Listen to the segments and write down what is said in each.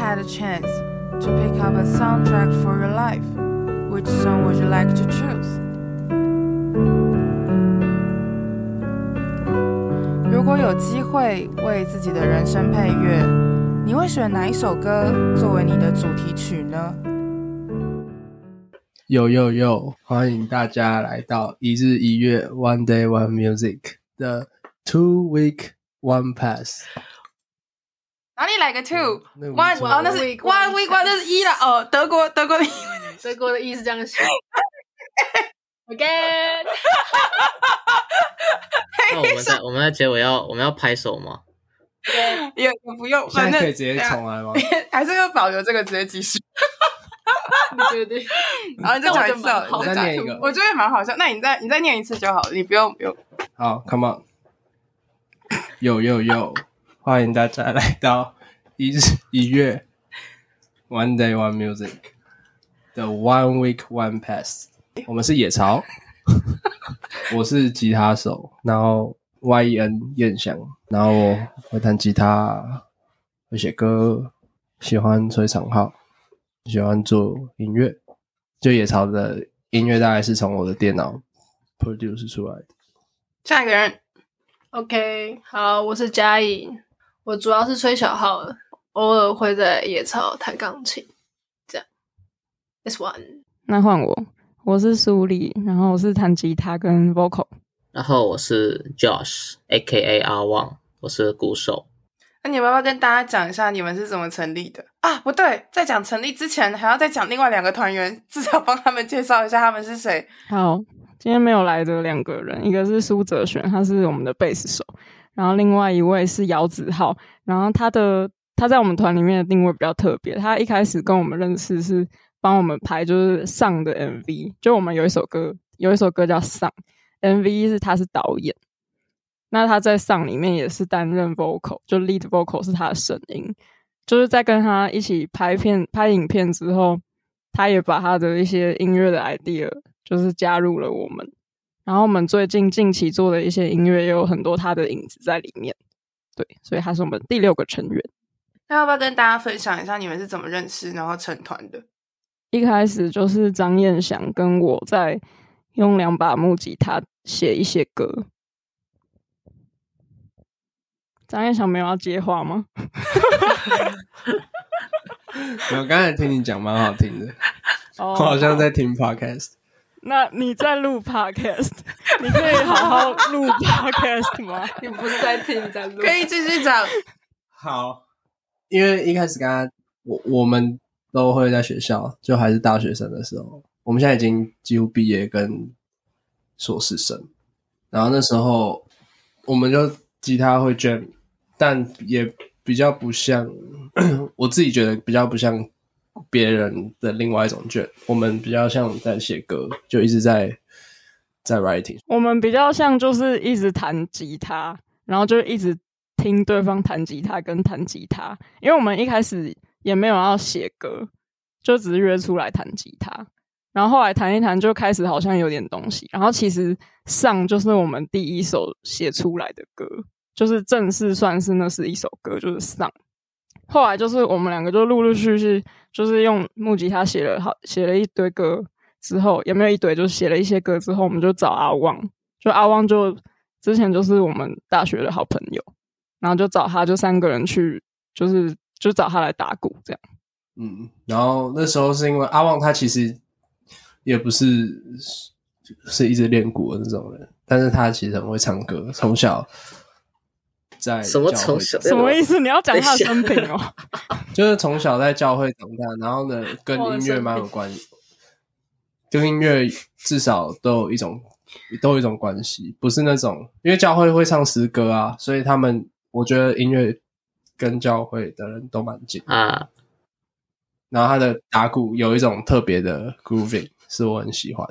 had a chance to pick up a soundtrack for your life, which song would you like to choose? 如果有机会为自己的人生配乐，你会选哪一首歌作为你的主题曲呢？呦呦呦！欢迎大家来到一日一月 One Day One Music 的 Two Week One Pass。哪里来个 two？嗯、one 哦，那是 one week one，那是一了哦。德国德国的德国的意是这样写。Again。那我们在我们在结尾要我们要拍手吗？也也不用，现在可以直接重来吗？还是要保留这个直接继续？对对对。然后你再讲一次，我再念一个，我觉得蛮好笑。那你再你再念一次就好了，你不用不用。好，Come on。Yo yo yo。欢迎大家来到一日一月 One Day One Music 的 One Week One Pass。我们是野潮，我是吉他手，然后 Y E N 彦翔，然后我会弹吉他，会写歌，喜欢吹长号，喜欢做音乐。就野潮的音乐大概是从我的电脑 produce 出来的。下一个人，OK，好，我是嘉颖。我主要是吹小号的，偶尔会在野草弹钢琴，这样。This one，那换我，我是苏丽，然后我是弹吉他跟 vocal，然后我是 Josh，A.K.A. 阿旺，我是鼓手。那你们要不要跟大家讲一下你们是怎么成立的啊？不对，在讲成立之前，还要再讲另外两个团员，至少帮他们介绍一下他们是谁。好，今天没有来的两个人，一个是苏哲璇，他是我们的贝斯手。然后另外一位是姚子浩，然后他的他在我们团里面的定位比较特别。他一开始跟我们认识是帮我们拍就是丧的 MV，就我们有一首歌，有一首歌叫丧，MV 是他是导演。那他在丧里面也是担任 vocal，就 lead vocal 是他的声音。就是在跟他一起拍片拍影片之后，他也把他的一些音乐的 idea 就是加入了我们。然后我们最近近期做的一些音乐也有很多他的影子在里面，对，所以他是我们第六个成员。那要不要跟大家分享一下你们是怎么认识，然后成团的？一开始就是张燕翔跟我在用两把木吉他写一些歌。张燕翔没有要接话吗？我刚才听你讲蛮好听的，oh, 我好像在听 podcast。那你在录 podcast，你可以好好录 podcast 吗？你不是在听，你在录，可以继续讲。好，因为一开始刚刚我我们都会在学校，就还是大学生的时候，我们现在已经几乎毕业跟硕士生，然后那时候我们就吉他会 jam，但也比较不像，我自己觉得比较不像。别人的另外一种卷，我们比较像在写歌，就一直在在 writing。我们比较像就是一直弹吉他，然后就一直听对方弹吉他跟弹吉他，因为我们一开始也没有要写歌，就只是约出来弹吉他，然后后来弹一弹就开始好像有点东西，然后其实丧就是我们第一首写出来的歌，就是正式算是那是一首歌，就是丧。后来就是我们两个就陆陆续续就是用木吉他写了好写了一堆歌之后，也没有一堆，就写了一些歌之后，我们就找阿旺，就阿旺就之前就是我们大学的好朋友，然后就找他，就三个人去，就是就找他来打鼓这样。嗯，然后那时候是因为阿旺他其实也不是是一直练鼓的那种人，但是他其实很会唱歌，从小。在什么从小什么意思？你要讲他的生平哦？就是从小在教会长大，然后呢，跟音乐蛮有关系，跟音乐至少都有一种都有一种关系，不是那种因为教会会唱诗歌啊，所以他们我觉得音乐跟教会的人都蛮近啊。然后他的打鼓有一种特别的 grooving，是我很喜欢。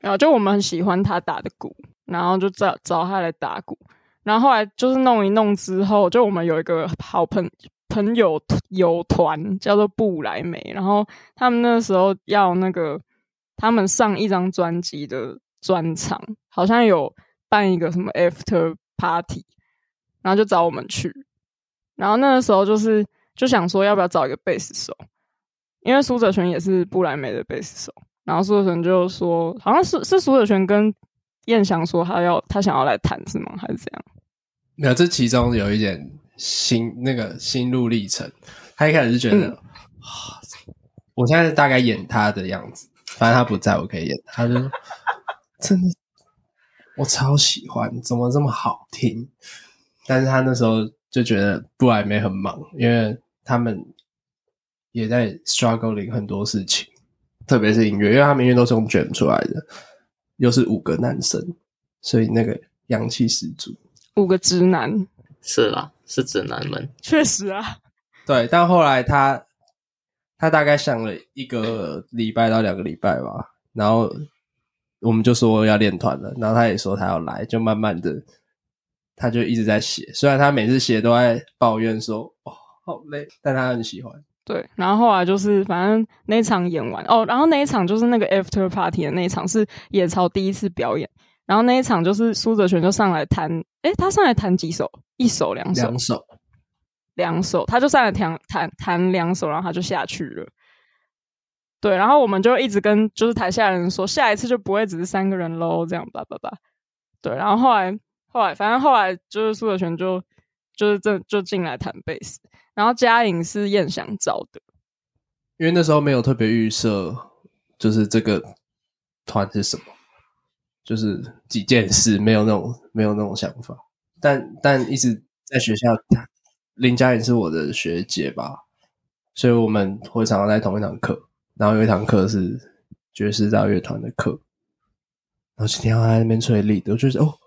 然后就我们很喜欢他打的鼓，然后就找找他来打鼓。然后后来就是弄一弄之后，就我们有一个好朋朋友友团叫做布莱梅，然后他们那时候要那个他们上一张专辑的专场，好像有办一个什么 after party，然后就找我们去。然后那个时候就是就想说要不要找一个贝斯手，因为苏哲瑄也是布莱梅的贝斯手。然后苏哲瑄就说，好像是是苏哲瑄跟彦翔说他要他想要来谈是吗？还是怎样？没有，这其中有一点心那个心路历程。他一开始是觉得，嗯、我现在大概演他的样子，反正他不在我可以演他，就说真的。我超喜欢，怎么这么好听？但是他那时候就觉得布莱梅很忙，因为他们也在 struggling 很多事情，特别是音乐，因为他们音乐都是用卷出来的，又是五个男生，所以那个阳气十足。五个直男，是啦，是直男们，确实啊。对，但后来他他大概想了一个礼拜到两个礼拜吧，然后。我们就说要练团了，然后他也说他要来，就慢慢的，他就一直在写。虽然他每次写都在抱怨说哦好累，但他很喜欢。对，然后后来就是反正那一场演完哦，然后那一场就是那个 after party 的那一场是野草第一次表演，然后那一场就是苏哲瑄就上来弹，诶，他上来弹几首？一首两首？两首，两首，他就上来弹弹弹两首，然后他就下去了。对，然后我们就一直跟就是台下人说，下一次就不会只是三个人喽，这样吧吧吧。对，然后后来后来，反正后来就是苏哲瑄就就是这就进来弹贝斯，然后嘉颖是彦翔找的，因为那时候没有特别预设，就是这个团是什么，就是几件事，没有那种没有那种想法。但但一直在学校，林嘉颖是我的学姐吧，所以我们会常常在同一堂课。然后有一堂课是爵士大乐团的课，然后今天我在那边吹 lead，我就觉得哦，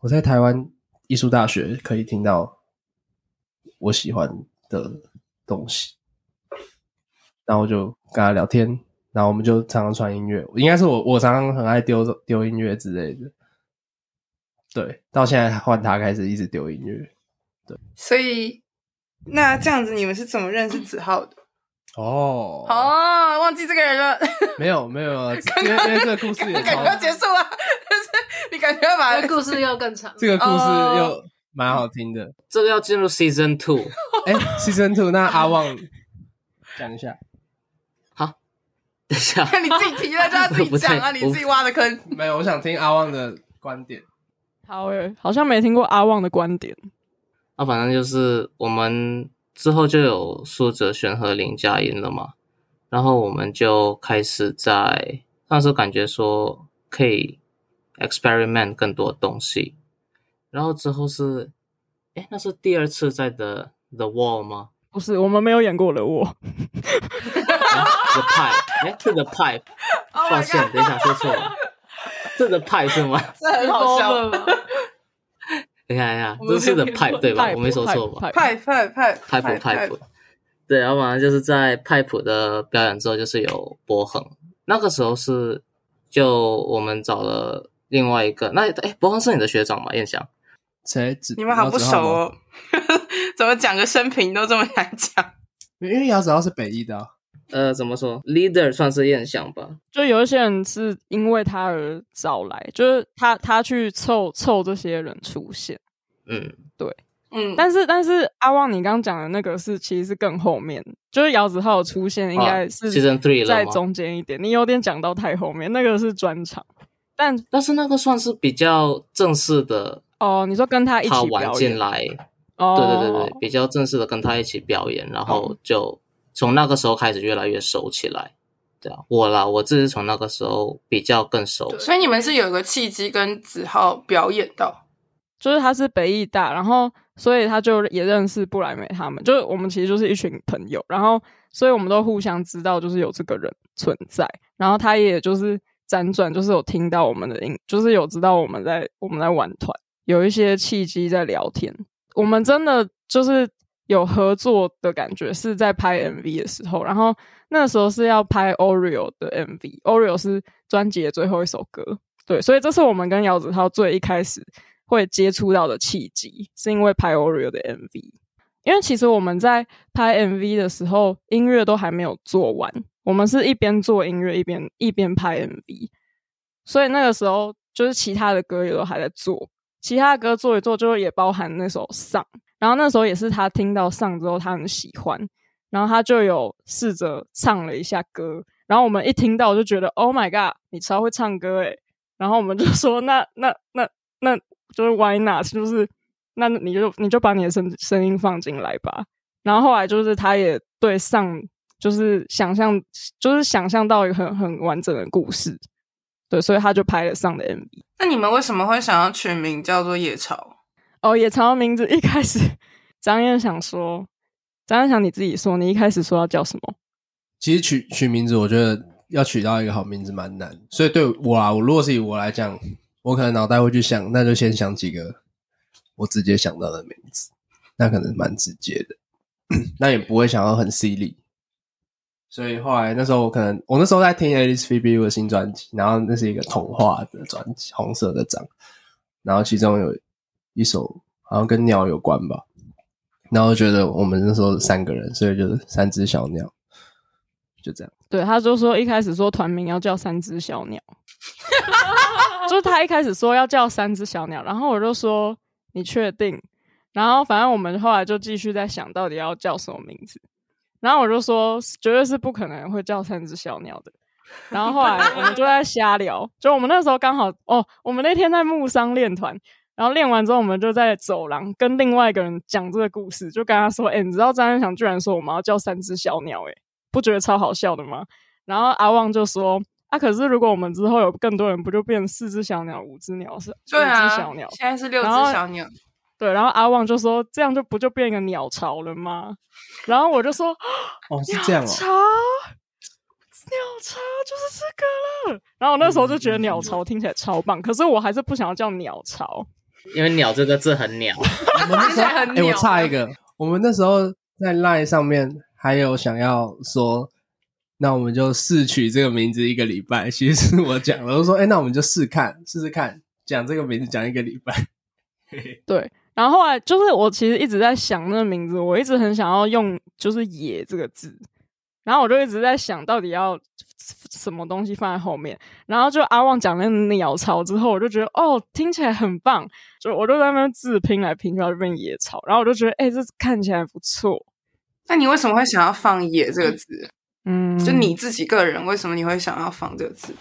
我在台湾艺术大学可以听到我喜欢的东西，然后我就跟他聊天，然后我们就常常传音乐，应该是我我常常很爱丢丢音乐之类的，对，到现在换他开始一直丢音乐，对，所以那这样子你们是怎么认识子浩的？哦哦，忘记这个人了。没有没有，因为因为这个故事也感觉要结束了，但是你感觉要把这个故事又更长。这个故事又蛮好听的。这个要进入 season two。哎，season two，那阿旺讲一下。好，等一下。你自己提了就要自己 讲啊，你自己挖的坑。没有，我想听阿旺的观点。好诶，好像没听过阿旺的观点。啊，反正就是我们。之后就有苏哲轩和林佳音了嘛，然后我们就开始在那时候感觉说可以 experiment 更多东西，然后之后是，哎，那是第二次在 The The Wall 吗？不是，我们没有演过 The Wall。The Pipe，哎，是 The Pipe，抱歉，等一下说错了，是 The Pipe 是吗？这很好笑吗？等一下，等一下，这是的 pipe 对吧？我没说错吧？pipe pipe pipe pipe pipe，对，然后完了就是在 pipe 的表演之后，就是有波恒。那个时候是就我们找了另外一个，那哎，波恒是你的学长吗？彦翔？谁？你们好不熟哦，怎么讲个生平都这么难讲？因为姚子浩是北艺的。呃，怎么说？Leader 算是彦翔吧。就有一些人是因为他而找来，就是他他去凑凑这些人出现。嗯，对，嗯。但是但是阿旺，你刚刚讲的那个是其实是更后面，就是姚子浩出现应该是 Season Three 在中间一点。你有点讲到太后面，那个是专场，但但是那个算是比较正式的哦。你说跟他一起表演他玩进来，哦，对对对对，比较正式的跟他一起表演，然后就。从那个时候开始越来越熟起来，对啊，我啦，我自己从那个时候比较更熟。所以你们是有个契机跟子浩表演到，就是他是北艺大，然后所以他就也认识布莱梅他们，就是我们其实就是一群朋友，然后所以我们都互相知道就是有这个人存在，然后他也就是辗转就是有听到我们的音，就是有知道我们在我们在玩团，有一些契机在聊天，我们真的就是。有合作的感觉是在拍 MV 的时候，然后那时候是要拍 Oreo 的 MV，Oreo 是专辑的最后一首歌，对，所以这是我们跟姚子浩最一开始会接触到的契机，是因为拍 Oreo 的 MV。因为其实我们在拍 MV 的时候，音乐都还没有做完，我们是一边做音乐一边一边拍 MV，所以那个时候就是其他的歌也都还在做，其他的歌做一做，就也包含那首《丧》。然后那时候也是他听到上之后，他很喜欢，然后他就有试着唱了一下歌。然后我们一听到就觉得，Oh my god，你超会唱歌诶。然后我们就说，那那那那就是 Why not？就是那你就你就把你的声声音放进来吧。然后后来就是他也对上，就是想象，就是想象到一个很很完整的故事，对，所以他就拍了上的 MV。那你们为什么会想要取名叫做野潮？哦，野潮的名字一开始张燕想说，张燕想你自己说，你一开始说要叫什么？其实取取名字，我觉得要取到一个好名字蛮难，所以对我啊，我如果是以我来讲，我可能脑袋会去想，那就先想几个我直接想到的名字，那可能蛮直接的，那也不会想要很犀利。所以后来那时候我可能我那时候在听 Alice V B U 的新专辑，然后那是一个童话的专辑，红色的章，然后其中有一首好像跟鸟有关吧，然后觉得我们那时候三个人，所以就是三只小鸟。就这样，对，他就说一开始说团名要叫三只小鸟，就是他一开始说要叫三只小鸟，然后我就说你确定？然后反正我们后来就继续在想到底要叫什么名字，然后我就说绝对是不可能会叫三只小鸟的，然后后来我们就在瞎聊，就我们那时候刚好哦，我们那天在木商练团，然后练完之后我们就在走廊跟另外一个人讲这个故事，就跟他说，哎，你知道张安祥居然说我们要叫三只小鸟，哎。不觉得超好笑的吗？然后阿旺就说：“啊，可是如果我们之后有更多人，不就变四只小鸟、五只鸟是？对啊，五只小鸟，现在是六只小鸟。对，然后阿旺就说：这样就不就变一个鸟巢了吗？然后我就说：哦，是这样哦，鸟巢，鸟巢就是这个了。然后我那时候就觉得鸟巢听起来超棒，可是我还是不想要叫鸟巢，因为鸟这个字很鸟。我们那时候，哎、欸，我差一个，我们那时候在 Line 上面。”还有想要说，那我们就试取这个名字一个礼拜。其实是我讲的，我说，哎、欸，那我们就试看，试试看，讲这个名字讲一个礼拜。对，然后后来就是我其实一直在想那个名字，我一直很想要用就是“野”这个字，然后我就一直在想到底要什么东西放在后面。然后就阿旺讲那个鸟巢之后，我就觉得哦，听起来很棒，就我就在那边字拼来拼去，就变野草。然后我就觉得，哎、欸，这看起来不错。那你为什么会想要放“野”这个字？嗯，就你自己个人，为什么你会想要放这个字？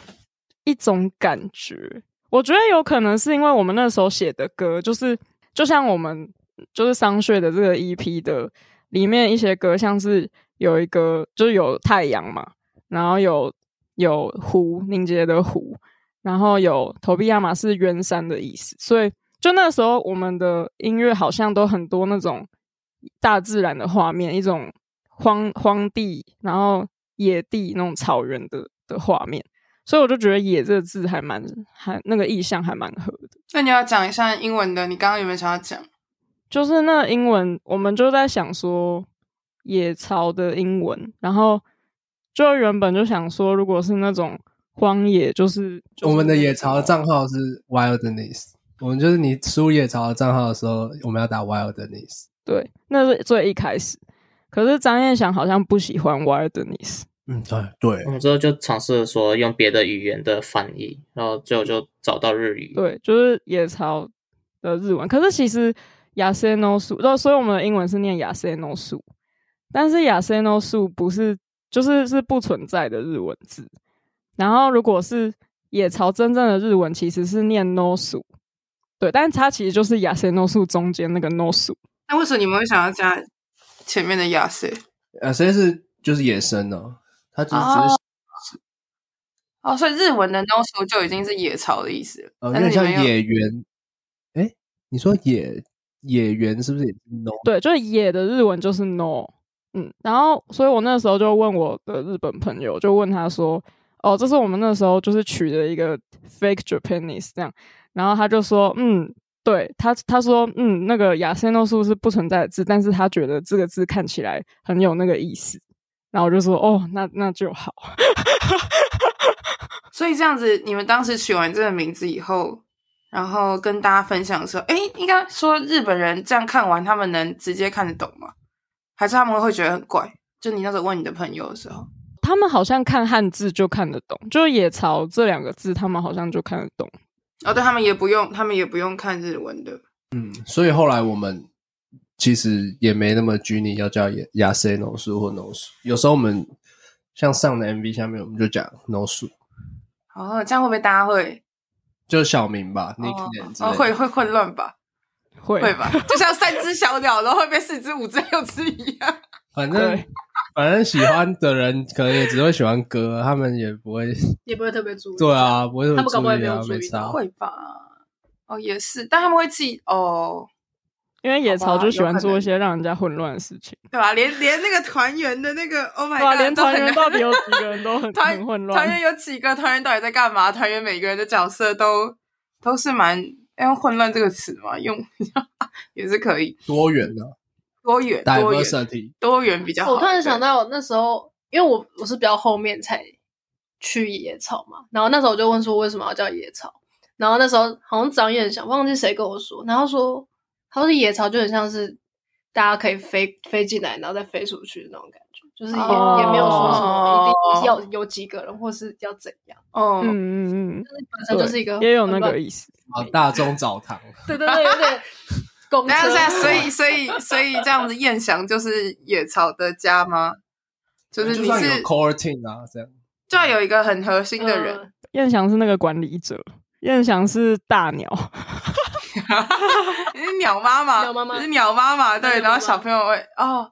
一种感觉，我觉得有可能是因为我们那时候写的歌，就是就像我们就是商税的这个 EP 的里面一些歌，像是有一个就是有太阳嘛，然后有有湖凝结的湖，然后有投币亚马是渊山的意思，所以就那时候我们的音乐好像都很多那种。大自然的画面，一种荒荒地，然后野地那种草原的的画面，所以我就觉得“野”这个字还蛮还那个意象还蛮合的。那你要讲一下英文的，你刚刚有没有想要讲？就是那个英文，我们就在想说“野草”的英文，然后就原本就想说，如果是那种荒野，就是，就是我们的野草的账号是 wilderness，我们就是你输野草的账号的时候，我们要打 wilderness。对，那是最一开始。可是张燕祥好像不喜欢 wilderness。嗯，对对。我们之后就尝试说用别的语言的翻译，然后最后就找到日语。对，就是野潮的日文。可是其实野生の树，所以我们的英文是念野生の树，但是野生の树不是，就是是不存在的日文字。然后如果是野潮真正的日文，其实是念 no 树。对，但是它其实就是野生の树中间那个 no 树。那为什么你们会想要加前面的亚塞？亚塞是就是野生哦， 它只是哦，哦，所以日文的 no 树就已经是野草的意思了。哦，有点像野原。哎，你说野野原是不是也是 no？对，就是野的日文就是 no。嗯，然后所以我那时候就问我的日本朋友，就问他说：“哦，这是我们那时候就是取的一个 fake Japanese 这样。”然后他就说：“嗯。”对他，他说，嗯，那个亚森诺素是不存在的字，但是他觉得这个字看起来很有那个意思，然后我就说，哦，那那就好。所以这样子，你们当时取完这个名字以后，然后跟大家分享的时候，哎，应该说日本人这样看完，他们能直接看得懂吗？还是他们会觉得很怪？就你那时候问你的朋友的时候，他们好像看汉字就看得懂，就野草这两个字，他们好像就看得懂。哦，对，他们也不用，他们也不用看日文的。嗯，所以后来我们其实也没那么拘泥要叫亚亚塞 no 树或 no 树。有时候我们像上的 MV 下面，我们就讲 no 树。哦，这样会不会大家会就小名吧哦，nickname 之类的哦，会会混乱吧？会会吧？就像三只小鸟，然后会变四只、五只、六只一样。反正反正喜欢的人可能也只会喜欢歌，他们也不会。也不会特别注意。对啊，不会特别他们搞不好也注意啊，没有注意没差。会吧？哦，也是，但他们会自己哦，因为野草就喜欢做一些让人家混乱的事情，对吧？连连那个团员的那个，Oh my？God，连团员到底有几个人都很 团很混乱团员。有几个？团员到底在干嘛？团员每个人的角色都都是蛮要用“混乱”这个词嘛，用 也是可以多元的多元多元 diversity，多元比较好。我突然想对，到那时候，因为我我是比较后面才去野草嘛，然后那时候我就问说为什么要叫野草，然后那时候好像张燕想忘记谁跟我说，然后说他说野草就很像是大家可以飞飞进来，然后再飞出去的那种感觉，就是也、哦也没有说什么一定要有几个人或是要怎样，哦，嗯嗯嗯，本身就是一个也有那个意思。啊，大众澡堂，对对对，有点 公等一下，车等一下，所以 所以所以这样子，燕翔就是野草的家吗？就是你是 core team 啊，这样就要有一个很核心的人，嗯燕翔是那个管理者，燕翔是大鸟，你是鸟妈妈，鸟妈妈。你是鸟妈妈，对，然后小朋友会哦，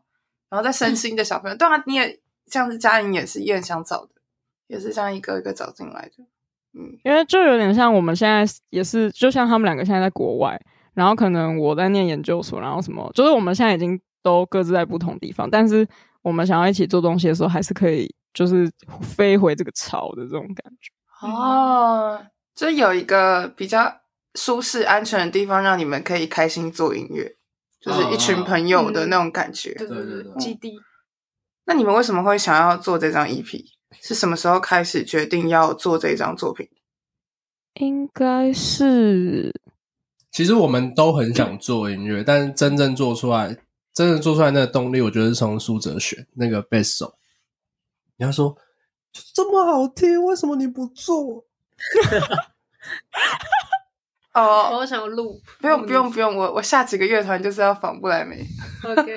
然后再生新的小朋友，当然你也像是嘉颖也是燕翔找的，也是这样一个一个找进来的，嗯，因为就有点像我们现在也是，就像他们两个现在在国外，然后可能我在念研究所，然后什么，就是我们现在已经都各自在不同地方，但是我们想要一起做东西的时候，还是可以就是飞回这个巢的这种感觉。哦，就有一个比较舒适安全的地方，让你们可以开心做音乐，就是一群朋友的那种感觉。对对对基地。那你们为什么会想要做这张 EP？是什么时候开始决定要做这张作品？应该是其实我们都很想做音乐，但是真正做出来，真正做出来那个动力，我觉得是从苏哲选那个贝斯手。你要说这么好听，为什么你不做？哦，我想录，不用不用不用，我我下几个乐团就是要仿不来梅，OK，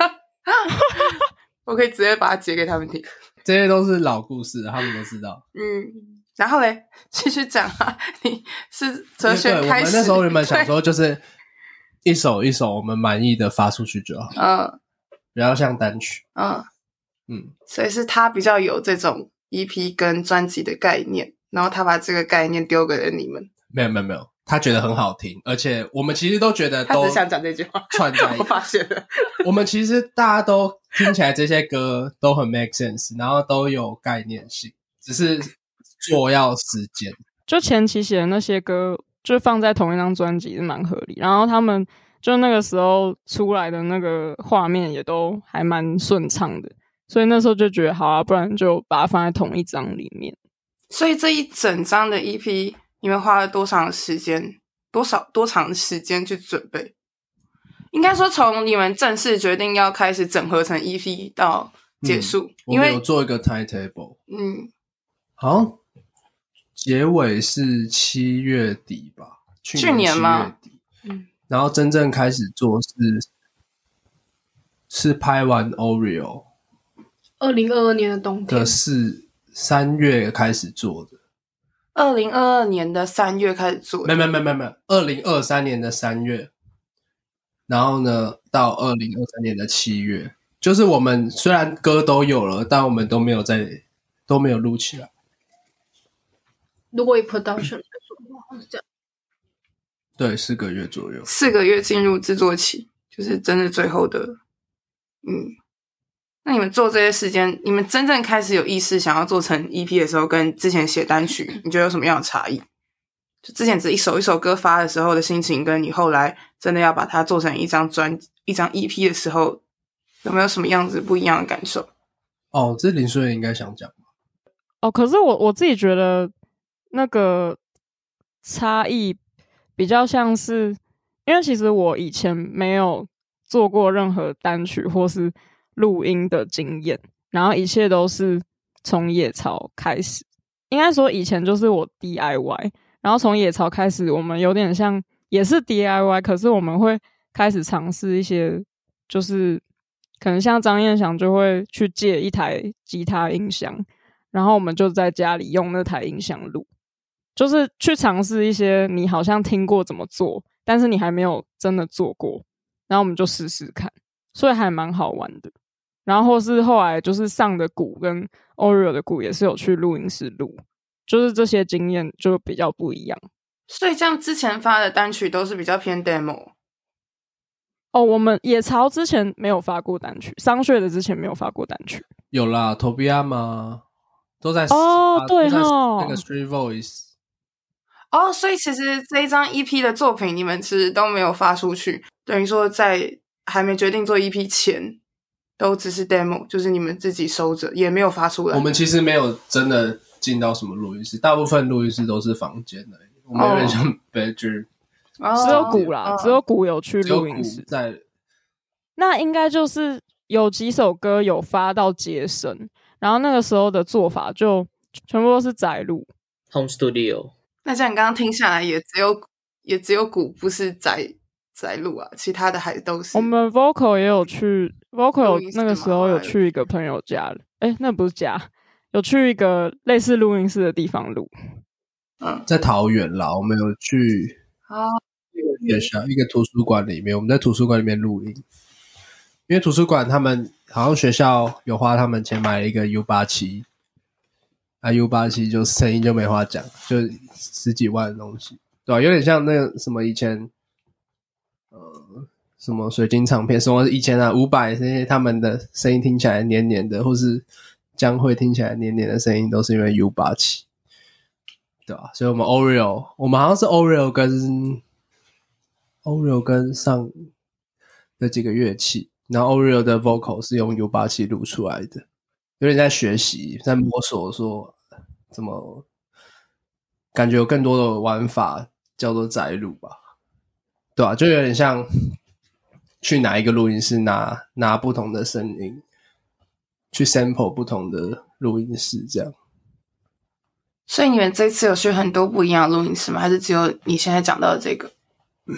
我可以直接把它截给他们听。这些都是老故事，他们都知道。嗯，然后嘞，继续讲啊，你是哲学，我开始，们那时候原本想说，就是一首一首我们满意的发出去就好，嗯。不要像单曲。嗯，嗯，所以是他比较有这种 EP 跟专辑的概念，然后他把这个概念丢给了你们，没有没有没有，他觉得很好听，而且我们其实都觉得都他只想讲这句话，串在一起 我。发现了，我们其实大家都听起来这些歌都很 make sense，然后都有概念性，只是做要时间。就前期写的那些歌，就放在同一张专辑是蛮合理。然后他们就那个时候出来的那个画面也都还蛮顺畅的，所以那时候就觉得好啊，不然就把它放在同一张里面。所以这一整张的 EP，你们花了多长时间？多少多长时间去准备？应该说，从你们正式决定要开始整合成 EP 到结束，我因为们有做一个 timetable，嗯，好结尾是七月底吧？去去年七吗月底，嗯，然后真正开始做是是拍完 Oreo 二零二二年的冬天的，是三月开始做的，二零二二年的三月开始做的，没没没没没，二零二三年的三月，然后呢，到二零二三年的七月，就是我们虽然歌都有了，但我们都没有在都没有录起来。如果以 production 来说的话，是这样。对，四个月左右。四个月进入制作期，就是真的最后的，嗯。那你们做这些时间，你们真正开始有意识想要做成 EP 的时候，跟之前写单曲，你觉得有什么样的差异？就之前只一首一首歌发的时候的心情，跟你后来真的要把它做成一张专、一张 EP 的时候，有没有什么样子不一样的感受？哦，这林书应该想讲。哦，可是我我自己觉得那个差异比较像是，因为其实我以前没有做过任何单曲或是录音的经验，然后一切都是从野草开始。应该说以前就是我 DIY，然后从野草开始，我们有点像也是 DIY，可是我们会开始尝试一些就是可能像张燕祥就会去借一台吉他音箱，然后我们就在家里用那台音箱录，就是去尝试一些你好像听过怎么做，但是你还没有真的做过，然后我们就试试看，所以还蛮好玩的。然后是后来就是上的鼓跟 Oreo 的鼓也是有去录音室录，就是这些经验就比较不一样。所以像之前发的单曲都是比较偏 demo。哦，我们野潮之前没有发过单曲，商学的之前没有发过单曲。有啦，Tobia 吗？都在哦，对哦，那个 Street Voice。哦，所以其实这一张 EP 的作品你们其实都没有发出去，等于说在还没决定做 EP 前。都只是 demo，就是你们自己收着，也没有发出来。我们其实没有真的进到什么录音室，大部分录音室都是房间的。我们有点像 bedroom，只有鼓啦，只有鼓有去录音室。在那应该就是有几首歌有发到街声，然后那个时候的做法就全部都是宅录 home studio。那像你刚刚听下来，也只有也只有鼓不是宅。在录啊，其他的还都是。我们 vocal 也有去 vocal，那个时候有去一个朋友家，哎，那不是家，有去一个类似录音室的地方录。嗯，在桃园啦，我们有去啊一个学校一个图书馆里面，我们在图书馆里面录音，因为图书馆他们好像学校有花他们钱买了一个 U 八七，啊 U 八七就声音就没话讲，就十几万的东西，对吧？有点像那个什么以前。什么水晶唱片，什么以前啊，五百那些他们的声音听起来黏黏的，或是将会听起来黏黏的声音，都是因为 U87，对吧？所以，我们 Oreo，我们好像是 Oreo 跟 Oreo 跟上的几个乐器，然后 Oreo 的 vocal 是用 U87 录出来的，有点在学习，在摸索，说怎么感觉有更多的玩法，叫做宅录吧。对啊，就有点像去哪一个录音室拿拿不同的声音，去 sample 不同的录音室这样。所以你们这次有去很多不一样的录音室吗？还是只有你现在讲到的这个？嗯，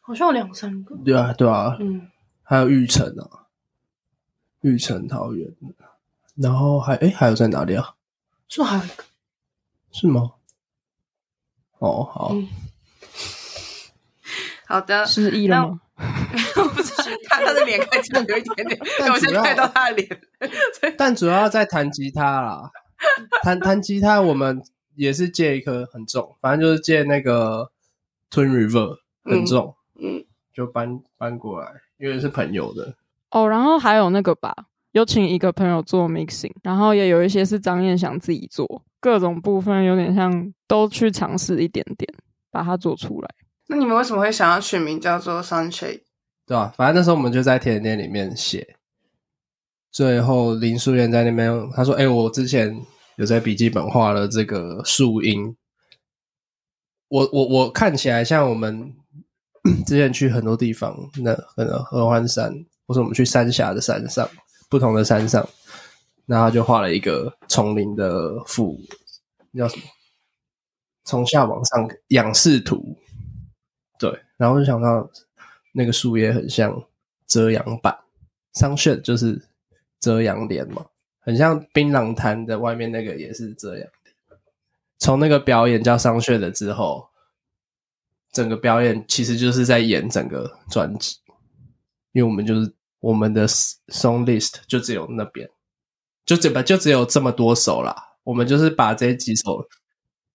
好像有两三个。对啊，对啊，嗯，还有玉成啊，玉成桃园，然后还诶还有在哪里啊？是不是还有一个？是吗？哦，好。嗯好的，失忆了吗？我不是看他的脸，看起来有一点点，但我先看到他的脸。但主要在弹吉他啦，弹弹吉他，我们也是借一颗很重，反正就是借那个 Twin River 很重，嗯，嗯就搬搬过来，因为是朋友的。哦，然后还有那个吧，有请一个朋友做 mixing，然后也有一些是张燕想自己做，各种部分有点像都去尝试一点点，把它做出来。那你们为什么会想要取名叫做 Sunshade？对吧、啊？反正那时候我们就在甜点里面写。最后林书燕在那边，他说：“哎、我之前有在笔记本画了这个树荫。我我我看起来像我们 之前去很多地方，那可能合欢山，或者我们去三峡的山上，不同的山上，然后就画了一个丛林的俯，叫什么？从下往上仰视图。”对，然后就想到那个树叶很像遮阳板，Sunshade 就是遮阳帘嘛，很像槟榔摊的外面那个也是遮阳帘。从那个表演叫 Sunshade 之后，整个表演其实就是在演整个专辑，因为我们就是我们的 song list 就只有那边，就这边就只有这么多首啦。我们就是把这几首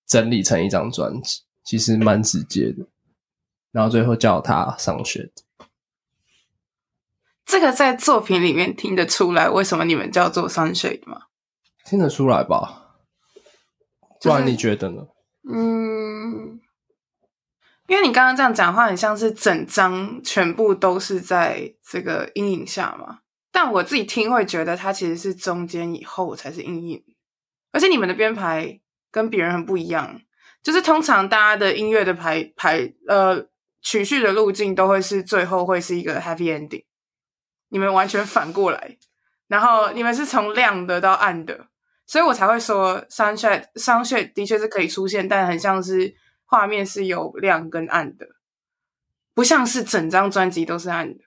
整理成一张专辑，其实蛮直接的。然后最后叫他上学，这个在作品里面听得出来，为什么你们叫做 Sunshade 吗？听得出来吧？不然你觉得呢？嗯，因为你刚刚这样讲话，很像是整张全部都是在这个阴影下嘛。但我自己听会觉得，它其实是中间以后才是阴影，而且你们的编排跟别人很不一样，就是通常大家的音乐的排排呃。曲序的路径都会是最后会是一个 happy ending，你们完全反过来，然后你们是从亮的到暗的，所以我才会说 sunshine sunshine 的确是可以出现，但很像是画面是有亮跟暗的，不像是整张专辑都是暗的。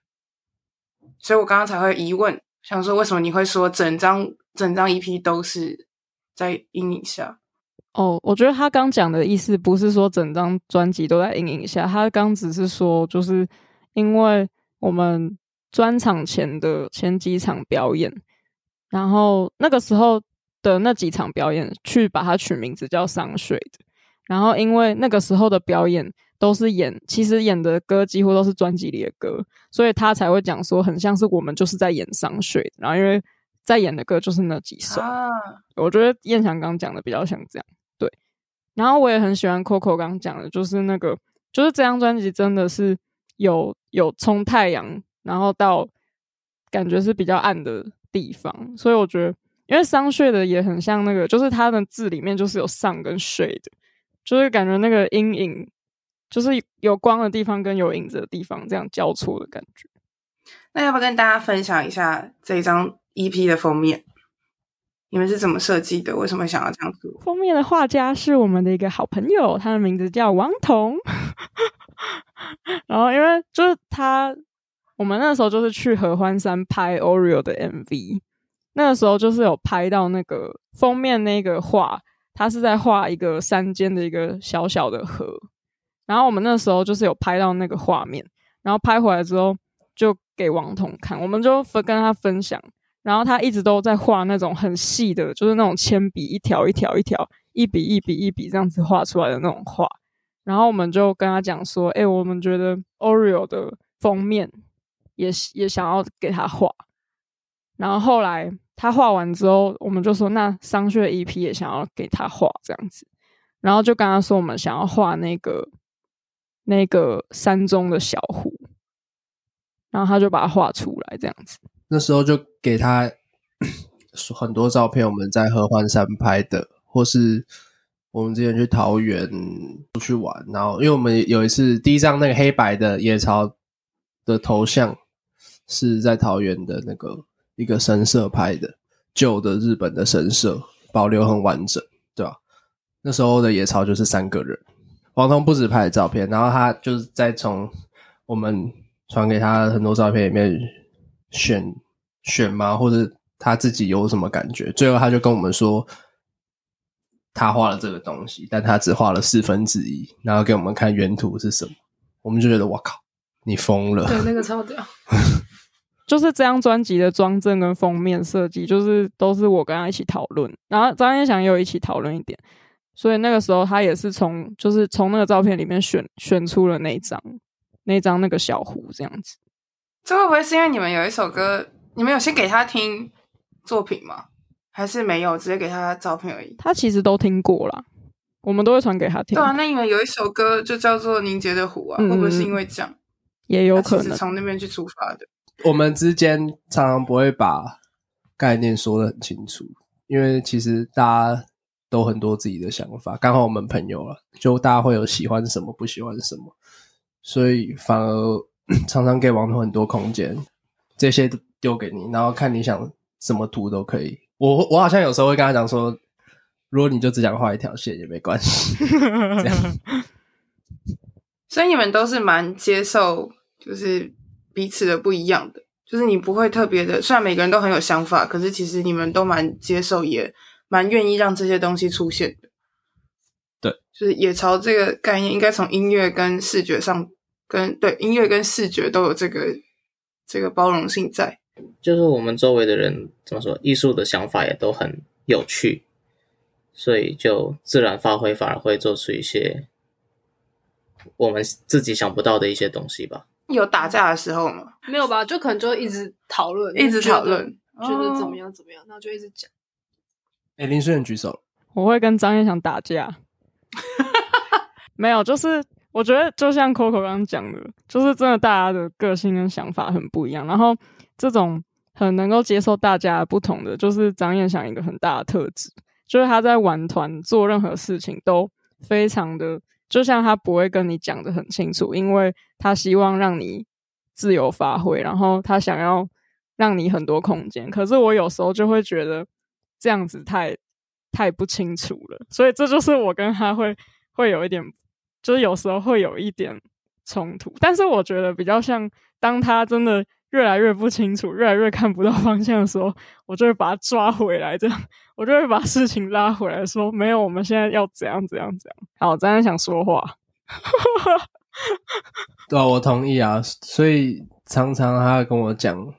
所以我刚刚才会疑问，想说为什么你会说整张整张 EP 都是在阴影下？哦，我觉得他刚讲的意思不是说整张专辑都在阴影下，他刚只是说，就是因为我们专场前的前几场表演，然后那个时候的那几场表演，去把它取名字叫商税的，然后因为那个时候的表演都是演，其实演的歌几乎都是专辑里的歌，所以他才会讲说很像是我们就是在演商水，然后因为在演的歌就是那几首，啊、我觉得彦翔刚讲的比较像这样。然后我也很喜欢 Coco 刚讲的，就是那个，就是这张专辑真的是有有从太阳，然后到感觉是比较暗的地方，所以我觉得，因为商税的也很像那个，就是它的字里面就是有上跟税的，就是感觉那个阴影，就是有光的地方跟有影子的地方这样交错的感觉。那要不要跟大家分享一下这张 EP 的封面？你们是怎么设计的？为什么想要这样做？封面的画家是我们的一个好朋友，他的名字叫王彤。然后因为就是他，我们那时候就是去合欢山拍 Oreo 的 MV，那个时候就是有拍到那个封面那个画，他是在画一个山间的一个小小的河。然后我们那时候就是有拍到那个画面，然后拍回来之后就给王彤看，我们就分跟他分享。然后他一直都在画那种很细的，就是那种铅笔一条一条一条，一笔一笔一笔这样子画出来的那种画。然后我们就跟他讲说：“哎，我们觉得 Oreo 的封面也也想要给他画。”然后后来他画完之后，我们就说：“那商税 EP 也想要给他画这样子。”然后就跟他说：“我们想要画那个那个山中的小湖。”然后他就把它画出来这样子。那时候就给他 很多照片，我们在合欢山拍的，或是我们之前去桃园出去玩，然后因为我们有一次第一张那个黑白的野草的头像是在桃园的那个一个神社拍的，旧的日本的神社保留很完整，对吧？那时候的野草就是三个人，王彤不止拍的照片，然后他就是在从我们传给他很多照片里面。选选吗？或者他自己有什么感觉？最后他就跟我们说，他画了这个东西，但他只画了四分之一，然后给我们看原图是什么。我们就觉得，我靠，你疯了！对，那个超屌。就是这张专辑的装帧跟封面设计，就是都是我跟他一起讨论，然后张彦祥也有一起讨论一点，所以那个时候他也是从就是从那个照片里面选选出了那张那张那个小湖这样子。这会不会是因为你们有一首歌，你们有先给他听作品吗？还是没有直接给他照片而已？他其实都听过啦，我们都会传给他听。对啊，那你们有一首歌就叫做《凝结的湖》啊，嗯、会不会是因为这样？也有可能是从那边去出发的。我们之间常常不会把概念说的很清楚，因为其实大家都很多自己的想法。刚好我们朋友了，就大家会有喜欢什么，不喜欢什么，所以反而。常常给王彤很多空间，这些都丢给你，然后看你想什么图都可以。我我好像有时候会跟他讲说，如果你就只想画一条线也没关系。这样，所以你们都是蛮接受，就是彼此的不一样的，就是你不会特别的。虽然每个人都很有想法，可是其实你们都蛮接受，也蛮愿意让这些东西出现的。对，就是野潮这个概念，应该从音乐跟视觉上。跟对音乐跟视觉都有这个这个包容性在，就是我们周围的人怎么说，艺术的想法也都很有趣，所以就自然发挥，反而会做出一些我们自己想不到的一些东西吧。有打架的时候吗？没有吧，就可能就一直讨论，一直讨论，觉得怎么样怎么样，那就一直讲。哎，林顺远举手，我会跟张彦翔打架，没有，就是。我觉得就像 Coco 刚刚讲的，就是真的大家的个性跟想法很不一样，然后这种很能够接受大家不同的，就是张彦翔一个很大的特质，就是他在玩团做任何事情都非常的，就像他不会跟你讲得很清楚，因为他希望让你自由发挥，然后他想要让你很多空间。可是我有时候就会觉得这样子太太不清楚了，所以这就是我跟他会会有一点。就是有时候会有一点冲突，但是我觉得比较像当他真的越来越不清楚，越来越看不到方向的时候，我就会把他抓回来，这样 我就会把事情拉回来，说没有，我们现在要怎样怎样怎样。好，我真的想说话。对啊，我同意啊，所以常常他会跟我讲，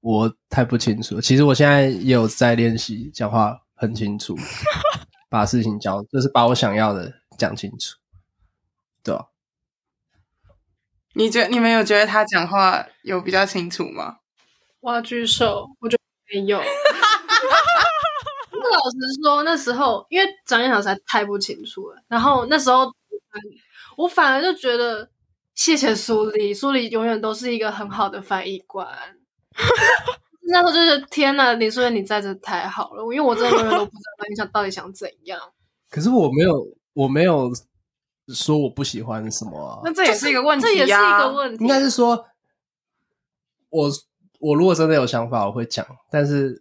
我太不清楚。其实我现在也有在练习讲话很清楚，把事情讲，就是把我想要的讲清楚。对啊，你觉得你们有觉得他讲话有比较清楚吗？我要举手，我觉得没有。那 老实说，那时候因为张彦翔实在太不清楚了，然后那时候我反而就觉得谢谢苏黎，苏黎永远都是一个很好的翻译官。那时候就是天哪，林书妍你在这太好了，因为我真的永远都不知道你想到底想怎样。可是我没有，我没有说我不喜欢什么啊。那这也是一个问题啊，这也是一个问题。应该是说，我我如果真的有想法，我会讲，但是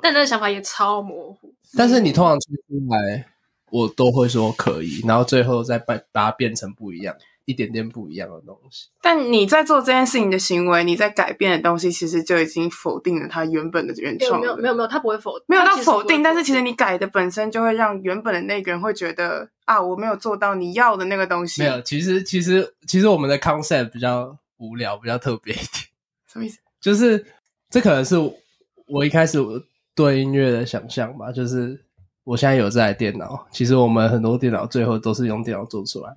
但那个想法也超模糊。但是你通常出来，我都会说可以，然后最后再把把它变成不一样。一点点不一样的东西，但你在做这件事情的行为，你在改变的东西，其实就已经否定了它原本的原创。没有没有没有，他不会否，没有到否定，但是其实你改的本身就会让原本的那个人会觉得啊，我没有做到你要的那个东西。没有，其实其实其实我们的 concept 比较无聊，比较特别一点。什么意思？就是这可能是我一开始对音乐的想象吧。就是我现在有这台电脑，其实我们很多电脑最后都是用电脑做出来。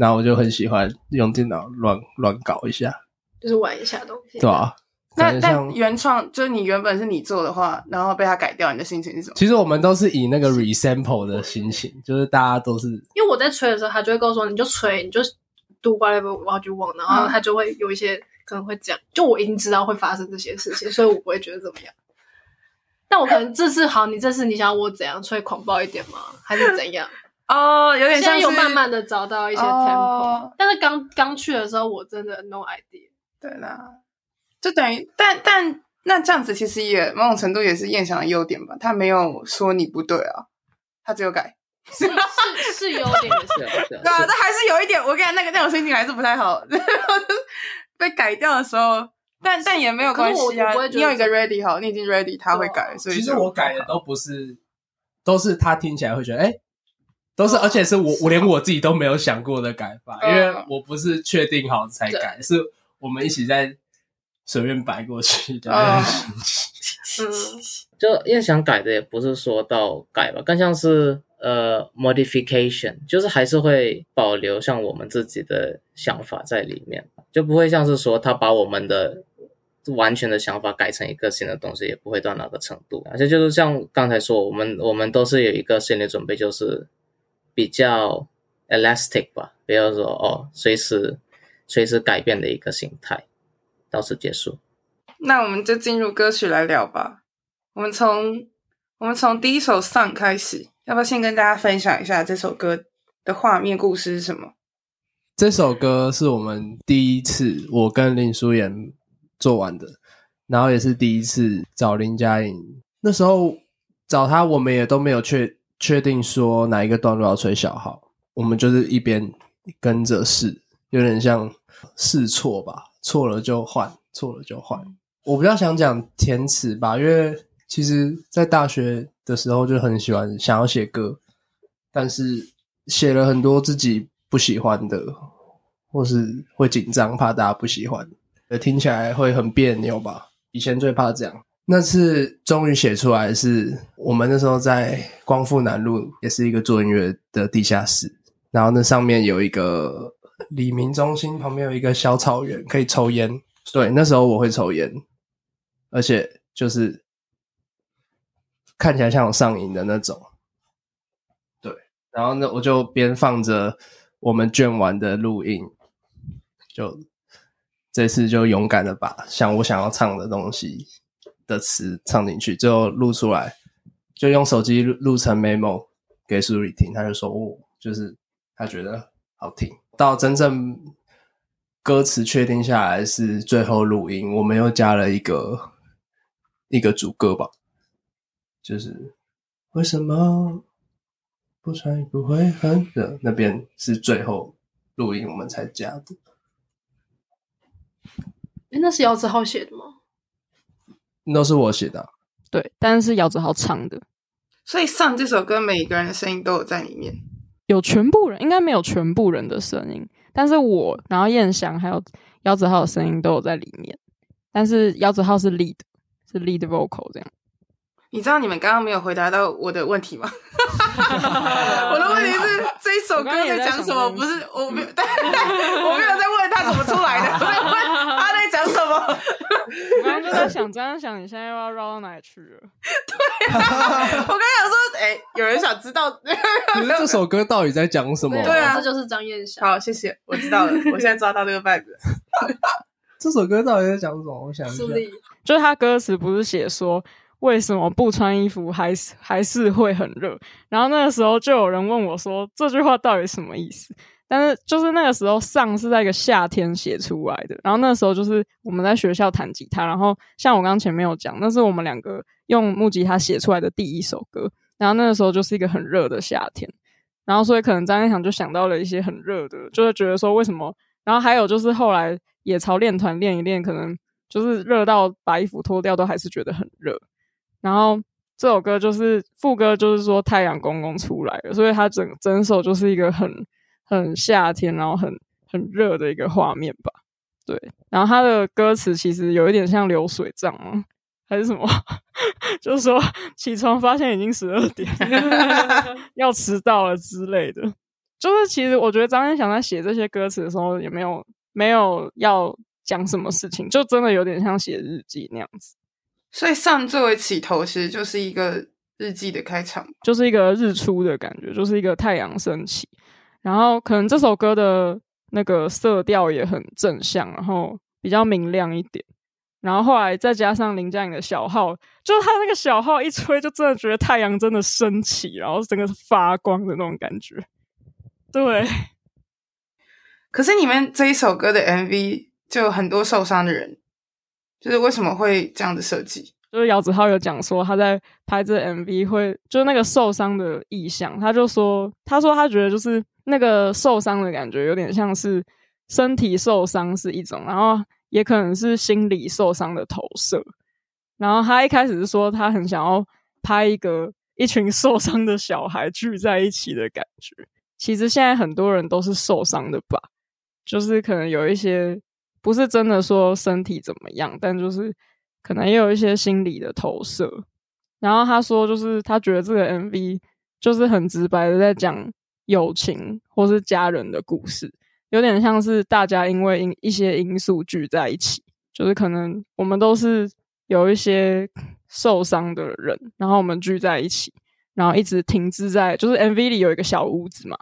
然后我就很喜欢用电脑乱乱搞一下，就是玩一下东西，对啊。那但原创就是你原本是你做的话，然后被他改掉，你的心情是什么？其实我们都是以那个 resample 的心情，就是大家都是。因为我在吹的时候，他就会告诉我，你就吹，你就 do whatever what you want，然后他就会有一些可能会讲，就我已经知道会发生这些事情，所以我不会觉得怎么样。但我可能这次好，你这次你想要我怎样吹狂暴一点吗？还是怎样？哦，oh, 有点像是有慢慢的找到一些 tempo，、oh, 但是刚刚去的时候我真的 no idea。对啦，就等于，但但那这样子其实也某种程度也是燕翔的优点吧，他没有说你不对啊，他只有改，是是是优点 是，对啊，但还是有一点，我跟你讲那个那种心情还是不太好，被改掉的时候，但但也没有关系啊，你有一个 ready 好，你已经 ready，他会改，所以其实我改的都不是，都是他听起来会觉得哎。欸都是，而且是我，我连我自己都没有想过的改法，因为我不是确定好才改，是我们一起在随便摆过去的。嗯，就彦翔改的也不是说到改吧，更像是呃 modification，就是还是会保留像我们自己的想法在里面，就不会像是说他把我们的完全的想法改成一个新的东西，也不会到那个程度。而且就是像刚才说，我们我们都是有一个心理准备，就是。比较 elastic 吧，比如说哦，随时随时改变的一个形态，到此结束。那我们就进入歌曲来聊吧。我们从我们从第一首 song 开始，要不要先跟大家分享一下这首歌的画面故事是什么？这首歌是我们第一次我跟林书妍做完的，然后也是第一次找林佳颖。那时候找他，我们也都没有确。确定说哪一个段落要吹小号，我们就是一边跟着试，有点像试错吧，错了就换，错了就换。我比较想讲填词吧，因为其实在大学的时候就很喜欢想要写歌，但是写了很多自己不喜欢的，或是会紧张，怕大家不喜欢，听起来会很别扭吧。以前最怕这样。那次终于写出来，是我们那时候在光复南路，也是一个做音乐的地下室。然后那上面有一个里民中心，旁边有一个小草原，可以抽烟。对，那时候我会抽烟，而且就是看起来像有上瘾的那种。对，然后呢，我就边放着我们卷完的录音，就这次就勇敢的把想我想要唱的东西。的词唱进去，最后录出来，就用手机录成 memo 给苏里听，他就说哦，就是他觉得好听。到真正歌词确定下来是最后录音，我们又加了一个一个主歌吧，就是为什么不穿不会很热，那边是最后录音我们才加的。哎，那是姚子浩写的吗？都是我写的、啊，对，但是姚子豪唱的。所以上这首歌，每一个人的声音都有在里面。有全部人，应该没有全部人的声音，但是我，然后燕翔还有姚子浩的声音都有在里面。但是姚子浩是 lead，是 lead vocal 这样。你知道你们刚刚没有回答到我的问题吗？我的问题是这一首歌在讲什么？不是我没有，但我没有在问他怎么出来的，我在问他在讲什么。我刚刚就在想，这样想，你现在又要绕到哪里去了？对啊，我刚刚想说，哎、欸，有人想知道，可是这首歌到底在讲什么、啊？对啊，这就是张燕翔。好，谢谢，我知道了，我现在抓到这个 bug。这首歌到底在讲什么？我想一下，就是他歌词不是写说。为什么不穿衣服还是还是会很热？然后那个时候就有人问我说：“这句话到底什么意思？”但是就是那个时候上是在一个夏天写出来的。然后那时候就是我们在学校弹吉他，然后像我刚前面有讲，那是我们两个用木吉他写出来的第一首歌。然后那个时候就是一个很热的夏天，然后所以可能张天祥就想到了一些很热的，就是觉得说为什么？然后还有就是后来野潮练团练一练，可能就是热到把衣服脱掉都还是觉得很热。然后这首歌就是副歌，就是说太阳公公出来了，所以它整整首就是一个很很夏天，然后很很热的一个画面吧。对，然后它的歌词其实有一点像流水账吗？还是什么？就是说起床发现已经十二点，要迟到了之类的。就是其实我觉得张天祥在写这些歌词的时候，也没有没有要讲什么事情，就真的有点像写日记那样子。所以上作为起头，其实就是一个日记的开场，就是一个日出的感觉，就是一个太阳升起。然后可能这首歌的那个色调也很正向，然后比较明亮一点。然后后来再加上林佳颖的小号，就是他那个小号一吹，就真的觉得太阳真的升起，然后整个是发光的那种感觉。对。可是你们这一首歌的 MV 就有很多受伤的人。就是为什么会这样的设计？就是姚子浩有讲说他在拍这 MV 会，就是那个受伤的意象，他就说，他说他觉得就是那个受伤的感觉有点像是身体受伤是一种，然后也可能是心理受伤的投射。然后他一开始是说他很想要拍一个一群受伤的小孩聚在一起的感觉。其实现在很多人都是受伤的吧，就是可能有一些。不是真的说身体怎么样，但就是可能也有一些心理的投射。然后他说，就是他觉得这个 MV 就是很直白的在讲友情或是家人的故事，有点像是大家因为因一些因素聚在一起，就是可能我们都是有一些受伤的人，然后我们聚在一起，然后一直停滞在就是 MV 里有一个小屋子嘛，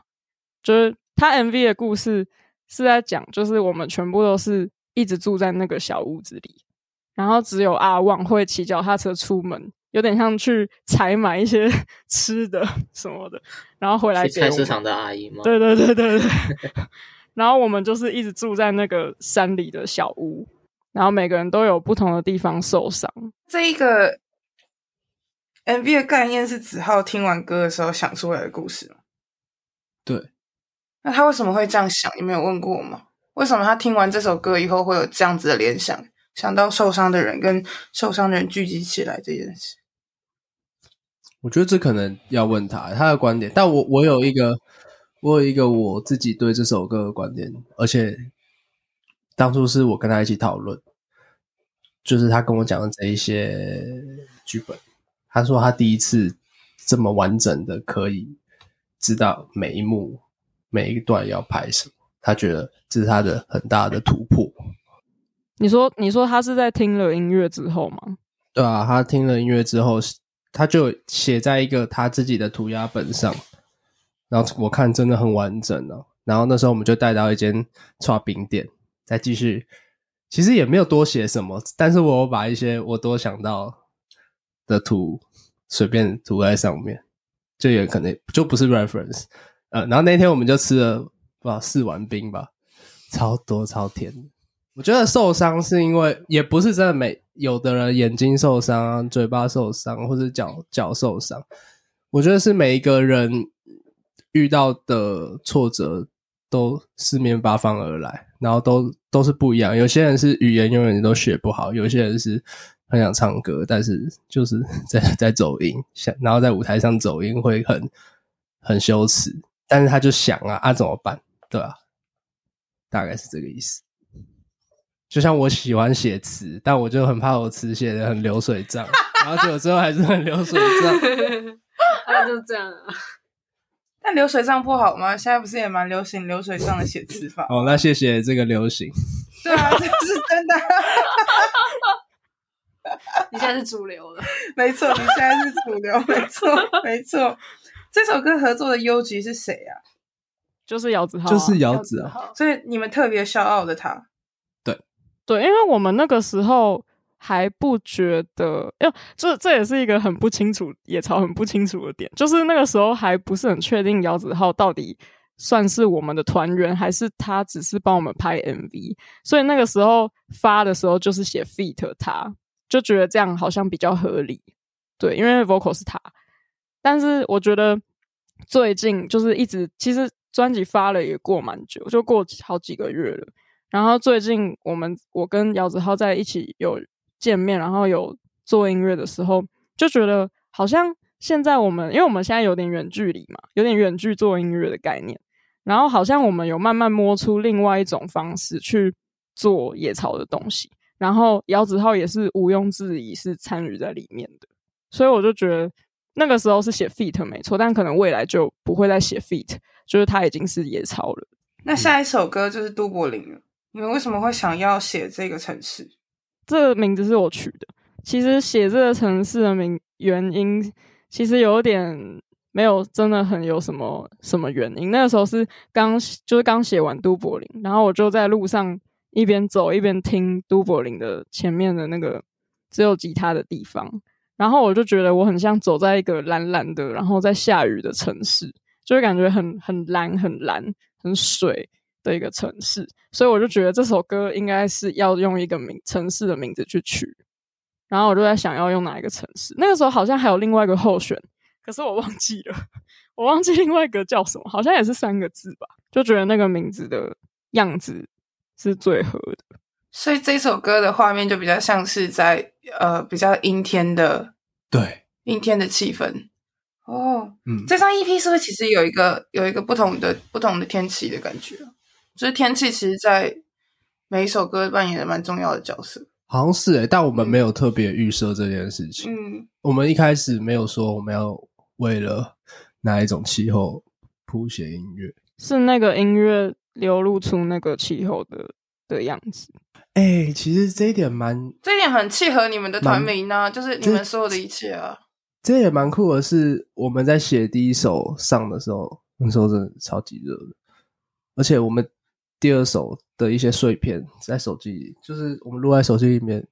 就是他 MV 的故事。是在讲，就是我们全部都是一直住在那个小屋子里，然后只有阿旺会骑脚踏车出门，有点像去采买一些 吃的什么的，然后回来给菜市场的阿姨吗？对对对对对。然后我们就是一直住在那个山里的小屋，然后每个人都有不同的地方受伤。这一个 MV 的概念是子浩听完歌的时候想出来的故事吗？对。那他为什么会这样想？你没有问过我吗？为什么他听完这首歌以后会有这样子的联想，想到受伤的人跟受伤的人聚集起来这件事？我觉得这可能要问他他的观点。但我我有一个，我有一个我自己对这首歌的观点，而且当初是我跟他一起讨论，就是他跟我讲的这一些剧本。他说他第一次这么完整的可以知道每一幕。每一段要拍什么，他觉得这是他的很大的突破。你说，你说他是在听了音乐之后吗？对啊，他听了音乐之后，他就写在一个他自己的涂鸦本上，然后我看真的很完整哦。然后那时候我们就带到一间剉冰店，再继续，其实也没有多写什么，但是我把一些我多想到的图随便涂在上面，就也可能就不是 reference。呃，然后那天我们就吃了不四碗冰吧，超多超甜。我觉得受伤是因为也不是真的每有的人眼睛受伤啊，嘴巴受伤或者脚脚受伤。我觉得是每一个人遇到的挫折都四面八方而来，然后都都是不一样。有些人是语言永远都学不好，有些人是很想唱歌，但是就是 在在走音，想然后在舞台上走音会很很羞耻，但是他就想啊啊怎么办？对吧、啊？大概是这个意思。就像我喜欢写词，但我就很怕我词写的很流水账，然后结果最后还是很流水账。啊就这样啊。但流水账不好吗？现在不是也蛮流行流水账的写词法？哦，那谢谢这个流行。对啊，这是真的。你现在是主流了，没错，你现在是主流，没错，没错。这首歌合作的优吉是谁啊？就是姚子浩、啊，就是姚子啊。所以你们特别骄傲的他。对对，因为我们那个时候。还不觉得，哟，这这也是一个很不清楚，野草很不清楚的点，就是那个时候还不是很确定姚子浩到底算是我们的团员，还是他只是帮我们拍 MV，所以那个时候发的时候就是写 feat 他，就觉得这样好像比较合理，对，因为 vocal 是他，但是我觉得最近就是一直，其实专辑发了也过蛮久，就过好几个月了，然后最近我们我跟姚子浩在一起有。见面，然后有做音乐的时候，就觉得好像现在我们，因为我们现在有点远距离嘛，有点远距做音乐的概念，然后好像我们有慢慢摸出另外一种方式去做野草的东西，然后姚子浩也是毋庸置疑是参与在里面的，所以我就觉得那个时候是写 feat 没错，但可能未来就不会再写 feat，就是他已经是野草了。那下一首歌就是都柏林了，你们为什么会想要写这个城市？这个名字是我取的。其实写这个城市的名原因，其实有点没有真的很有什么什么原因。那个时候是刚就是刚写完都柏林，然后我就在路上一边走一边听都柏林的前面的那个只有吉他的地方，然后我就觉得我很像走在一个蓝蓝的，然后在下雨的城市，就会感觉很很蓝很蓝很水的一个城市。所以我就觉得这首歌应该是要用一个名城市的名字去取，然后我就在想要用哪一个城市。那个时候好像还有另外一个候选，可是我忘记了，我忘记另外一个叫什么，好像也是三个字吧。就觉得那个名字的样子是最合的。所以这首歌的画面就比较像是在呃比较阴天的，对，阴天的气氛。哦，嗯，这张 EP 是不是其实有一个有一个不同的不同的天气的感觉？就是天气，其实，在每一首歌扮演的蛮重要的角色。好像是诶、欸，但我们没有特别预设这件事情。嗯，我们一开始没有说我们要为了哪一种气候谱写音乐，是那个音乐流露出那个气候的的样子。哎、欸，其实这一点蛮，这一点很契合你们的团名呢、啊，就是你们所有的一切啊。这也蛮酷的是，我们在写第一首上的时候，那时候真的超级热的，而且我们。第二首的一些碎片在手机里，就是我们录在手机里面。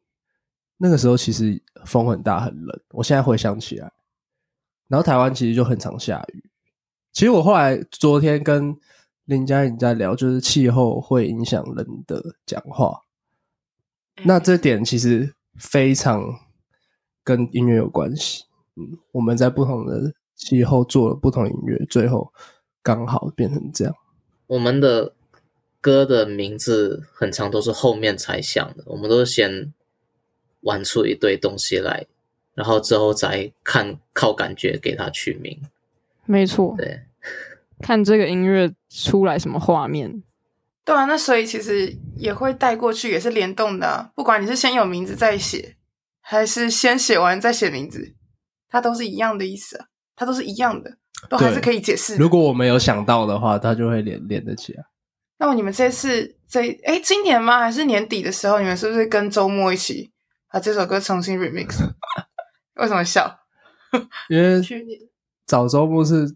那个时候其实风很大，很冷。我现在回想起来，然后台湾其实就很常下雨。其实我后来昨天跟林佳颖在聊，就是气候会影响人的讲话。那这点其实非常跟音乐有关系。嗯，我们在不同的气候做了不同音乐，最后刚好变成这样。我们的。歌的名字很长都是后面才想的，我们都是先玩出一堆东西来，然后之后再看靠感觉给它取名。没错，对，看这个音乐出来什么画面。对啊，那所以其实也会带过去，也是联动的啊。不管你是先有名字再写，还是先写完再写名字，它都是一样的意思啊，它都是一样的，都还是可以解释。如果我没有想到的话，它就会连连得起来。那么你们这次这哎，今年吗？还是年底的时候？你们是不是跟周末一起把这首歌重新 remix？为什么笑？因为 早周末是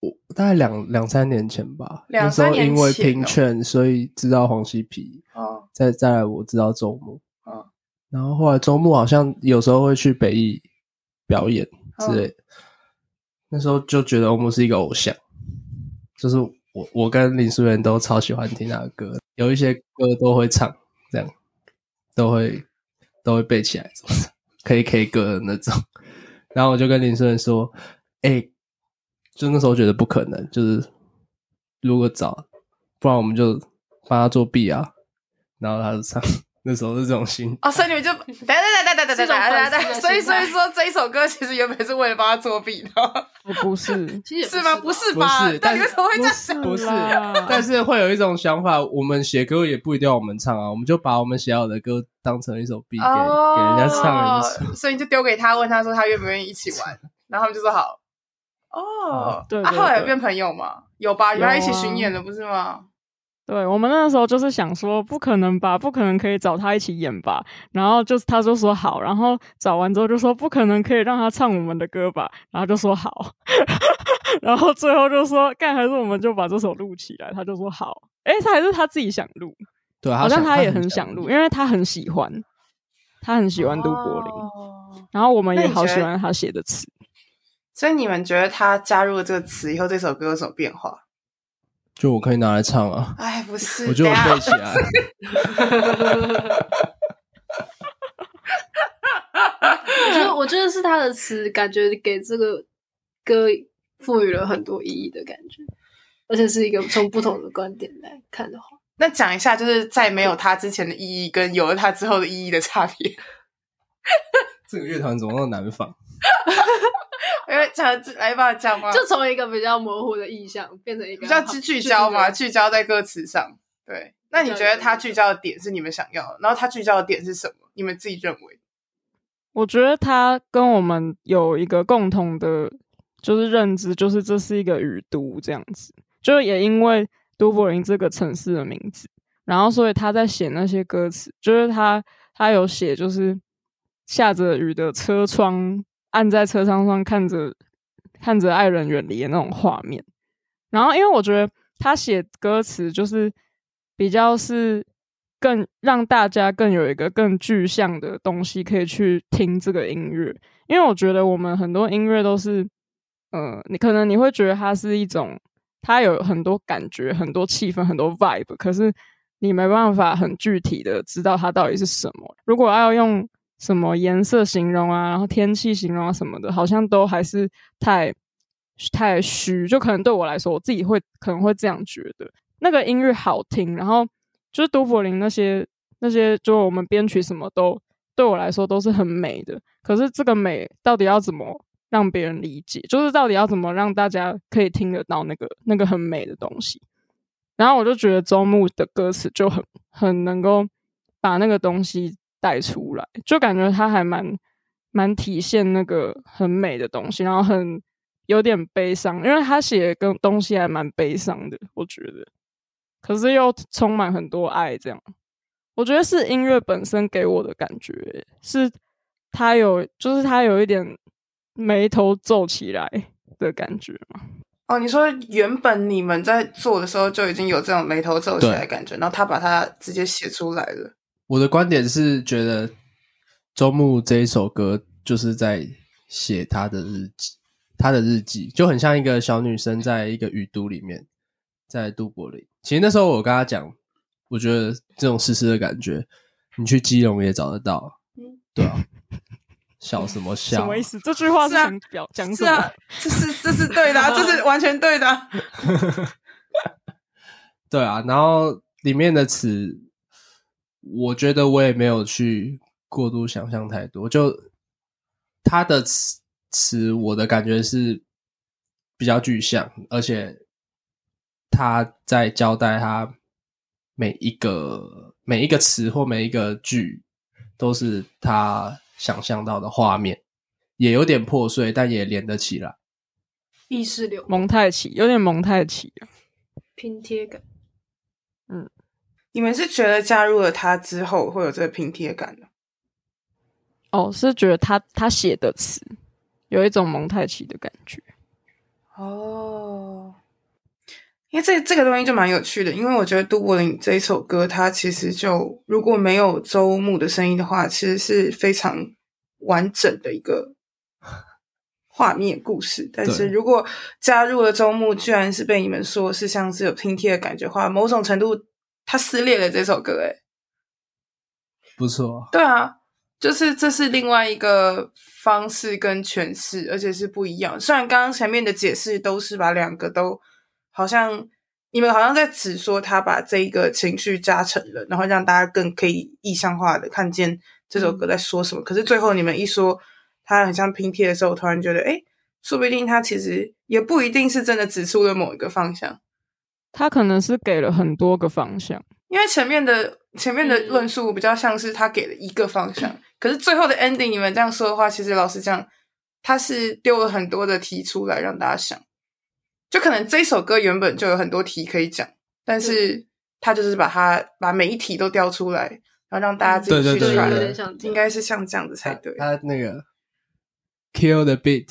我大概两两三年前吧。两三年前，因为拼券，所以知道黄西皮。哦。再再来，我知道周末。啊。然后后来周末好像有时候会去北艺表演之类。那时候就觉得欧姆是一个偶像，就是。我我跟林书媛都超喜欢听他的歌，有一些歌都会唱，这样都会都会背起来，可以 K 歌的那种。然后我就跟林书媛说：“哎、欸，就那时候觉得不可能，就是如果找，不然我们就帮他做 beat 啊。然后他就唱，那时候是这种心哦，所以你们就等等等等等等等等等，所以所以说这一首歌其实原本是为了帮他作弊的，不是，其实是吗？不是吧？不是，但你为什么会这样想？不是，但是会有一种想法，我们写歌也不一定要我们唱啊，我们就把我们写好的歌当成一首 B 给给人家唱，所以你就丢给他，问他说他愿不愿意一起玩，然后他们就说好。哦，对，后来有变朋友吗？有吧，原来一起巡演了，不是吗？对，我们那时候就是想说，不可能吧，不可能可以找他一起演吧。然后就是他就说好，然后找完之后就说不可能可以让他唱我们的歌吧。然后就说好，然后最后就说干还是我们就把这首录起来。他就说好，哎，他还是他自己想录，对，好像他也很想录，因为他很喜欢，他很喜欢都柏林，哦、然后我们也好喜欢他写的词。所以你们觉得他加入了这个词以后，这首歌有什么变化？就我可以拿来唱啊！哎，不是，我觉得我背起来。我觉得，我觉得是他的词，感觉给这个歌赋予了很多意义的感觉，而且是一个从不同的观点来看的话。那讲一下，就是在没有他之前的意义，跟有了他之后的意义的差别。这个乐团怎么那么难仿？因为讲来吧，讲嘛，就从一个比较模糊的意象变成一个比较聚焦嘛，聚焦在歌词上。对，那你觉得他聚焦的点是你们想要的？然后他聚焦的点是什么？你们自己认为？我觉得他跟我们有一个共同的，就是认知，就是这是一个雨都这样子。就也因为都柏林这个城市的名字，然后所以他在写那些歌词，就是他他有写，就是下着雨的车窗。按在车窗上看着看着爱人远离的那种画面，然后因为我觉得他写歌词就是比较是更让大家更有一个更具象的东西可以去听这个音乐，因为我觉得我们很多音乐都是，呃，你可能你会觉得它是一种，它有很多感觉、很多气氛、很多 vibe，可是你没办法很具体的知道它到底是什么。如果要用什么颜色形容啊，然后天气形容啊什么的，好像都还是太太虚。就可能对我来说，我自己会可能会这样觉得。那个音乐好听，然后就是都柏林那些那些，就我们编曲什么都对我来说都是很美的。可是这个美到底要怎么让别人理解？就是到底要怎么让大家可以听得到那个那个很美的东西？然后我就觉得周牧的歌词就很很能够把那个东西。带出来，就感觉他还蛮蛮体现那个很美的东西，然后很有点悲伤，因为他写的跟东西还蛮悲伤的，我觉得，可是又充满很多爱，这样，我觉得是音乐本身给我的感觉，是他有，就是他有一点眉头皱起来的感觉嘛。哦，你说原本你们在做的时候就已经有这种眉头皱起来的感觉，然后他把它直接写出来了。我的观点是觉得周牧这一首歌就是在写他的日记，他的日记就很像一个小女生在一个雨都里面，在都柏林。其实那时候我跟他讲，我觉得这种湿湿的感觉，你去基隆也找得到。对啊，笑什么笑？什么意思？这句话是想表讲什么？啊、这是这是对的、啊，这是完全对的、啊。对啊，然后里面的词。我觉得我也没有去过度想象太多，就他的词词，我的感觉是比较具象，而且他在交代他每一个每一个词或每一个句，都是他想象到的画面，也有点破碎，但也连得起来。意识流蒙太奇，有点蒙太奇啊，拼贴感，嗯。你们是觉得加入了他之后会有这个拼贴感的？哦，是觉得他他写的词有一种蒙太奇的感觉。哦，因为这这个东西就蛮有趣的，因为我觉得杜柏林这一首歌，它其实就如果没有周牧的声音的话，其实是非常完整的一个 画面故事。但是如果加入了周牧，居然是被你们说是像是有拼贴的感觉的话，某种程度。他撕裂了这首歌，诶不错。对啊，就是这是另外一个方式跟诠释，而且是不一样。虽然刚刚前面的解释都是把两个都好像你们好像在只说他把这一个情绪加成了，然后让大家更可以意象化的看见这首歌在说什么。嗯、可是最后你们一说他很像拼贴的时候，我突然觉得，哎，说不定他其实也不一定是真的指出了某一个方向，他可能是给了很多个方向。因为前面的前面的论述比较像是他给了一个方向，嗯、可是最后的 ending，你们这样说的话，其实老实讲，他是丢了很多的题出来让大家想。就可能这首歌原本就有很多题可以讲，但是他就是把它把每一题都调出来，然后让大家自己去选，应该是像这样子才对。他，他那个 kill the beat，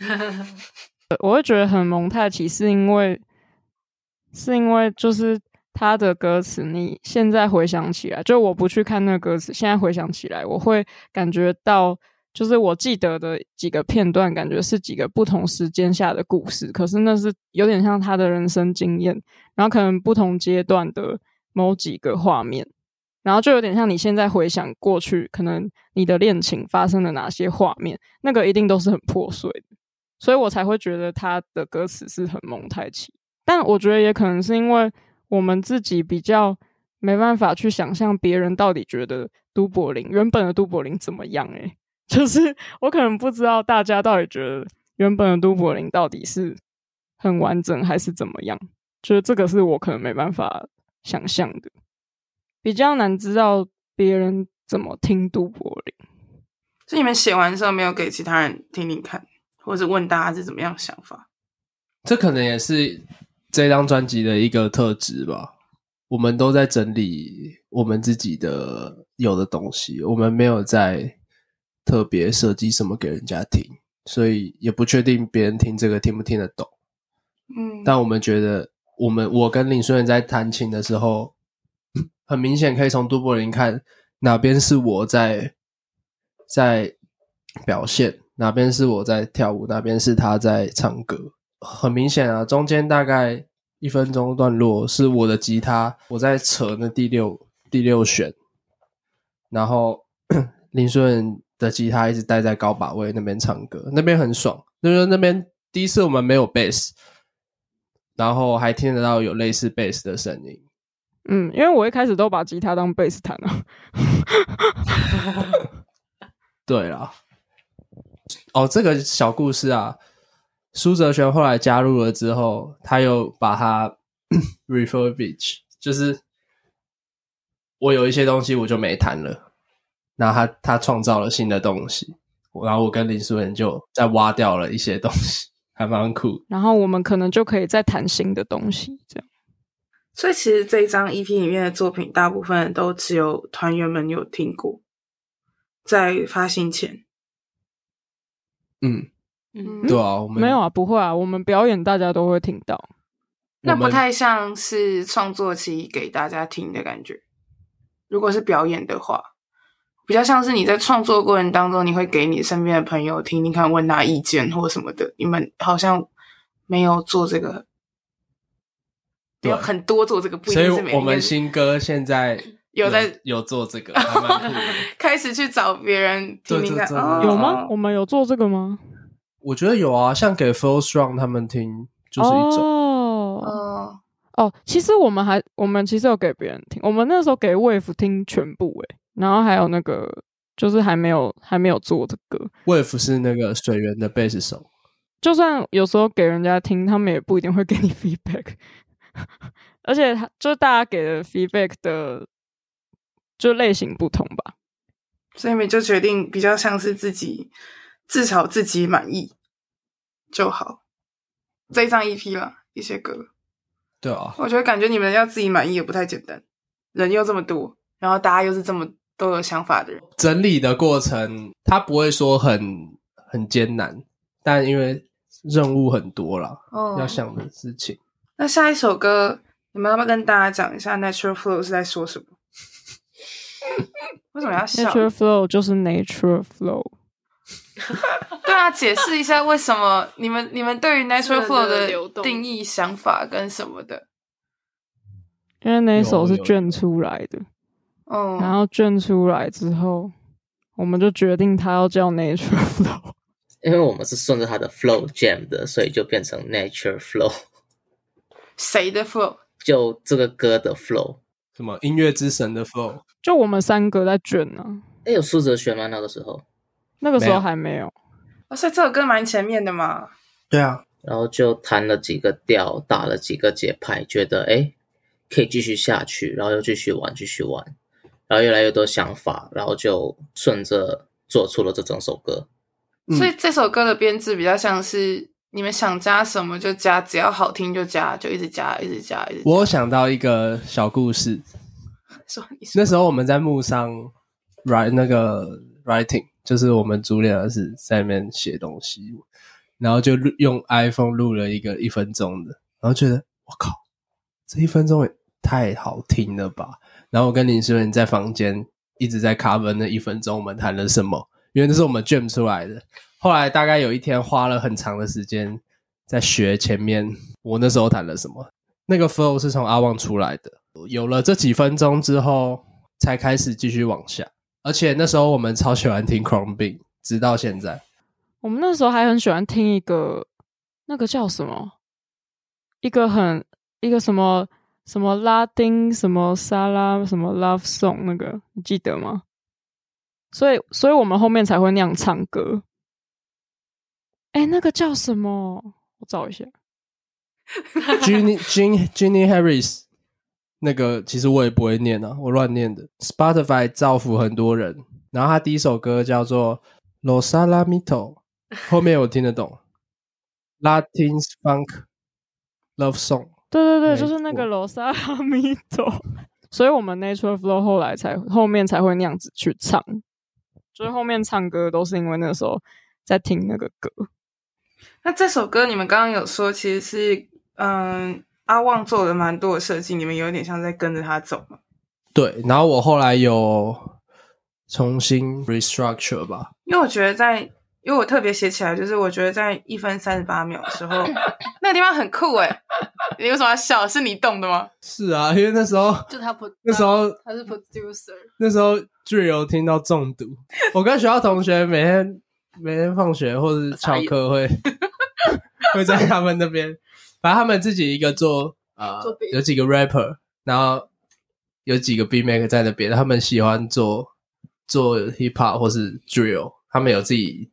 我会觉得很蒙太奇，是因为是因为就是他的歌词，你现在回想起来，就我不去看那歌词，现在回想起来，我会感觉到。就是我记得的几个片段，感觉是几个不同时间下的故事，可是那是有点像他的人生经验，然后可能不同阶段的某几个画面，然后就有点像你现在回想过去，可能你的恋情发生了哪些画面，那个一定都是很破碎的，所以我才会觉得他的歌词是很蒙太奇。但我觉得也可能是因为我们自己比较没办法去想象别人到底觉得都柏林原本的都柏林怎么样，诶。就是我可能不知道大家到底觉得原本的都柏林到底是很完整还是怎么样，就是这个是我可能没办法想象的，比较难知道别人怎么听都柏林。所以你们写完之后没有给其他人听听看，或者问大家是怎么样想法？这可能也是这张专辑的一个特质吧。我们都在整理我们自己的有的东西，我们没有在。特别设计什么给人家听，所以也不确定别人听这个听不听得懂。嗯，但我们觉得，我们我跟林书远在弹琴的时候，很明显可以从杜柏林看哪边是我在在表现，哪边是我在跳舞，哪边是他在唱歌。很明显啊，中间大概一分钟段落是我的吉他，我在扯那第六第六弦，然后 林书远。的吉他一直待在高把位那边唱歌，那边很爽。就是那边第一次我们没有贝斯，然后还听得到有类似贝斯的声音。嗯，因为我一开始都把吉他当贝斯弹了。对啦，哦，这个小故事啊，苏哲轩后来加入了之后，他又把它 refurbish，就是我有一些东西我就没谈了。然后他他创造了新的东西，然后我跟林书远就再挖掉了一些东西，还蛮酷。然后我们可能就可以再谈新的东西，这样。所以其实这一张 EP 里面的作品，大部分都只有团员们有听过，在发行前。嗯嗯，对啊，我们没有啊，不会啊，我们表演大家都会听到。那不太像是创作期给大家听的感觉。如果是表演的话。比较像是你在创作过程当中，你会给你身边的朋友听听看，问他意见或什么的。你们好像没有做这个，对有很多做这个，不一定是每个。所以我们新歌现在有，在有做这个，开始去找别人听听看。有吗？我们有做这个吗？我觉得有啊，像给 Flow Strong 他们听，就是一种哦哦哦。其实我们还，我们其实有给别人听，我们那时候给 Wave 听全部诶、欸。然后还有那个，就是还没有还没有做的歌。Wave 是那个水源的贝斯手，就算有时候给人家听，他们也不一定会给你 feedback。而且他就大家给的 feedback 的就类型不同吧，所以你们就决定比较像是自己至少自己满意就好。这一张 EP 了一些歌，对啊，我觉得感觉你们要自己满意也不太简单，人又这么多，然后大家又是这么。都有想法的人，整理的过程，他不会说很很艰难，但因为任务很多了，哦，要想的事情。那下一首歌，你们要不要跟大家讲一下《Natural Flow》是在说什么？为什么要笑？Natural Flow 就是 Natural Flow。对啊，解释一下为什么你们你们对于 Natural Flow 的定义、想法跟什么的？因为那首是卷出来的。嗯，然后卷出来之后，我们就决定它要叫 Natural Flow，因为我们是顺着它的 Flow Jam 的，所以就变成 Natural Flow。谁的 flow？就这个歌的 flow。什么音乐之神的 flow？就我们三个在卷呢。哎，有苏哲轩吗？那个时候？那个时候还没有。哦，所以这首歌蛮前面的嘛。对啊。然后就弹了几个调，打了几个节拍，觉得哎，可以继续下去，然后又继续玩，继续玩，然后越来越多想法，然后就顺着做出了这整首歌。嗯。所以这首歌的编制比较像是你们想加什么就加，只要好听就加，就一直加，一直加，一直加。我想到一个小故事，说你说那时候我们在幕上 write 那个 writing，就是我们组练的是在那边写东西。然后就录用 iPhone 录了一个一分钟的，然后觉得我靠，这一分钟也太好听了吧！然后我跟林诗文在房间一直在 cover 那一分钟我们谈了什么，因为那是我们 jam 出来的。后来大概有一天花了很长的时间在学前面我那时候谈了什么，那个 flow 是从阿旺出来的。有了这几分钟之后，才开始继续往下。而且那时候我们超喜欢听 Crumbin，直到现在。我们那时候还很喜欢听一个，那个叫什么？一个很一个什么什么拉丁什么沙拉什么 love song 那个，你记得吗？所以，所以我们后面才会那样唱歌。哎，那个叫什么？我找一下。Jinny，Jinny，Jinny Harris，那个其实我也不会念啊，我乱念的。Spotify 造福很多人，然后他第一首歌叫做 Los Alamitos 后面我听得懂，Latin Funk Love Song，对对对，就是那个 Los Alamitos，所以我们 Natural Flow 后来才后面才会那样子去唱，就是后面唱歌都是因为那个时候在听那个歌。那这首歌你们刚刚有说，其实是嗯阿旺做了蛮多的设计，你们有点像在跟着他走嘛？对，然后我后来有重新 restructure 吧，因为我觉得在。因为我特别写起来，就是我觉得在一分三十八秒的时候，那个地方很酷诶。你为什么要笑？是你动的吗？是啊，因为那时候就他不那时候他是 producer，那时候 Drill 听到中毒。我跟学校同学每天每天放学或者翘课会 会在他们那边，反正他们自己一个做啊、呃，有几个 rapper，然后有几个 beat maker 在那边，他们喜欢做做 hip hop 或是 Drill，他们有自己。